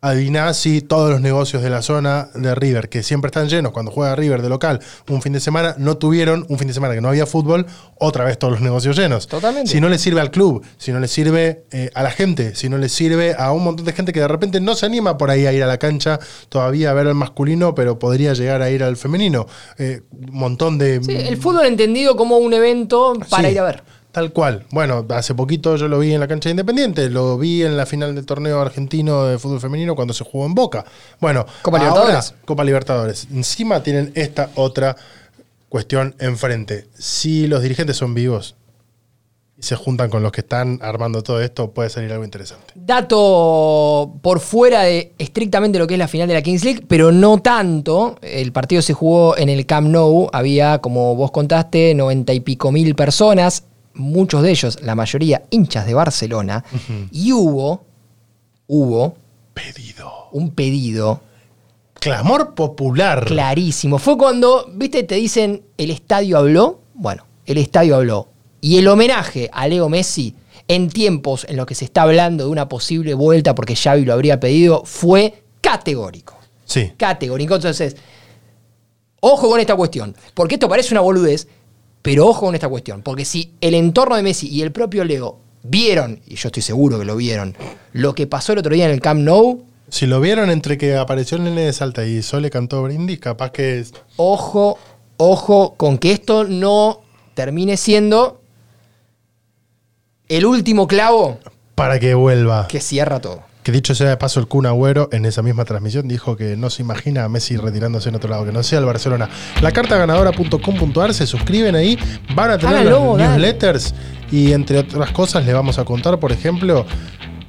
Adiviná si todos los negocios de la zona de River, que siempre están llenos cuando juega River de local, un fin de semana, no tuvieron un fin de semana que no había fútbol, otra vez todos los negocios llenos. Totalmente. Si no le sirve al club, si no le sirve eh, a la gente, si no le sirve a un montón de gente que de repente no se anima por ahí a ir a la cancha todavía a ver al masculino, pero podría llegar a ir al femenino. Eh, un montón de... Sí, el fútbol entendido como un evento para Sí, ir a ver. Tal cual. Bueno, hace poquito yo lo vi en la cancha de Independiente, lo vi en la final del torneo argentino de fútbol femenino cuando se jugó en Boca. Bueno, Copa ahora, Libertadores. Copa Libertadores. Encima tienen esta otra cuestión enfrente. Si los dirigentes son vivos y se juntan con los que están armando todo esto, puede salir algo interesante. Dato por fuera de estrictamente lo que es la final de la Kings League, pero no tanto. El partido se jugó en el Camp Nou. Había, como vos contaste, noventa y pico mil personas. Muchos de ellos, la mayoría, hinchas de Barcelona. Y hubo, hubo Pedido. un pedido Clamor popular. clarísimo. Fue cuando, viste, te dicen, el estadio habló. Bueno, el estadio habló. Y el homenaje a Leo Messi en tiempos en los que se está hablando de una posible vuelta porque Xavi lo habría pedido, fue categórico. Sí. Categórico. Entonces, ojo con esta cuestión. Porque esto parece una boludez, pero ojo con esta cuestión. Porque si el entorno de Messi y el propio Leo vieron, y yo estoy seguro que lo vieron, lo que pasó el otro día en el Camp Nou, Si lo vieron entre que apareció el nene de Salta y Sole cantó brindis, capaz que es ojo, ojo con que esto no termine siendo el último clavo para que vuelva. que cierra todo. Que dicho sea de paso, el Kun Agüero en esa misma transmisión dijo que no se imagina a Messi retirándose en otro lado, que no sea el Barcelona. La carta ganadora.com.ar, se suscriben ahí, van a tener los newsletters y entre otras cosas les vamos a contar, por ejemplo,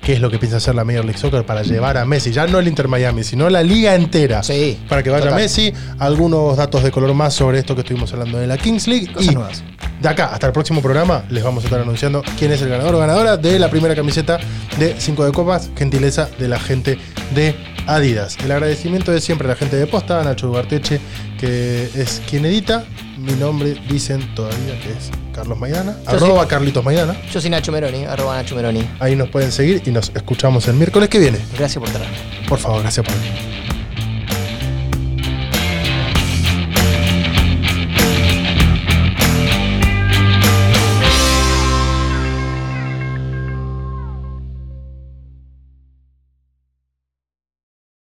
qué es lo que piensa hacer la Major League Soccer para llevar a Messi, ya no el Inter Miami, sino la liga entera. Sí, Para que vaya total. Messi, algunos datos de color más sobre esto que estuvimos hablando de la Kings League. Cosas y nuevas. de acá hasta el próximo programa les vamos a estar anunciando quién es el ganador o ganadora de la primera camiseta de 5 de copas, gentileza de la gente de Adidas. El agradecimiento de siempre a la gente de Posta, a Nacho Ugarteche, que es quien edita. Mi nombre dicen todavía que es Carlos Maidana, Yo arroba Carlitos Maidana. Yo soy Nacho Meroni, arroba Nacho Meroni. Ahí nos pueden seguir y nos escuchamos el miércoles que viene. Gracias por traer. Por favor, gracias por venir.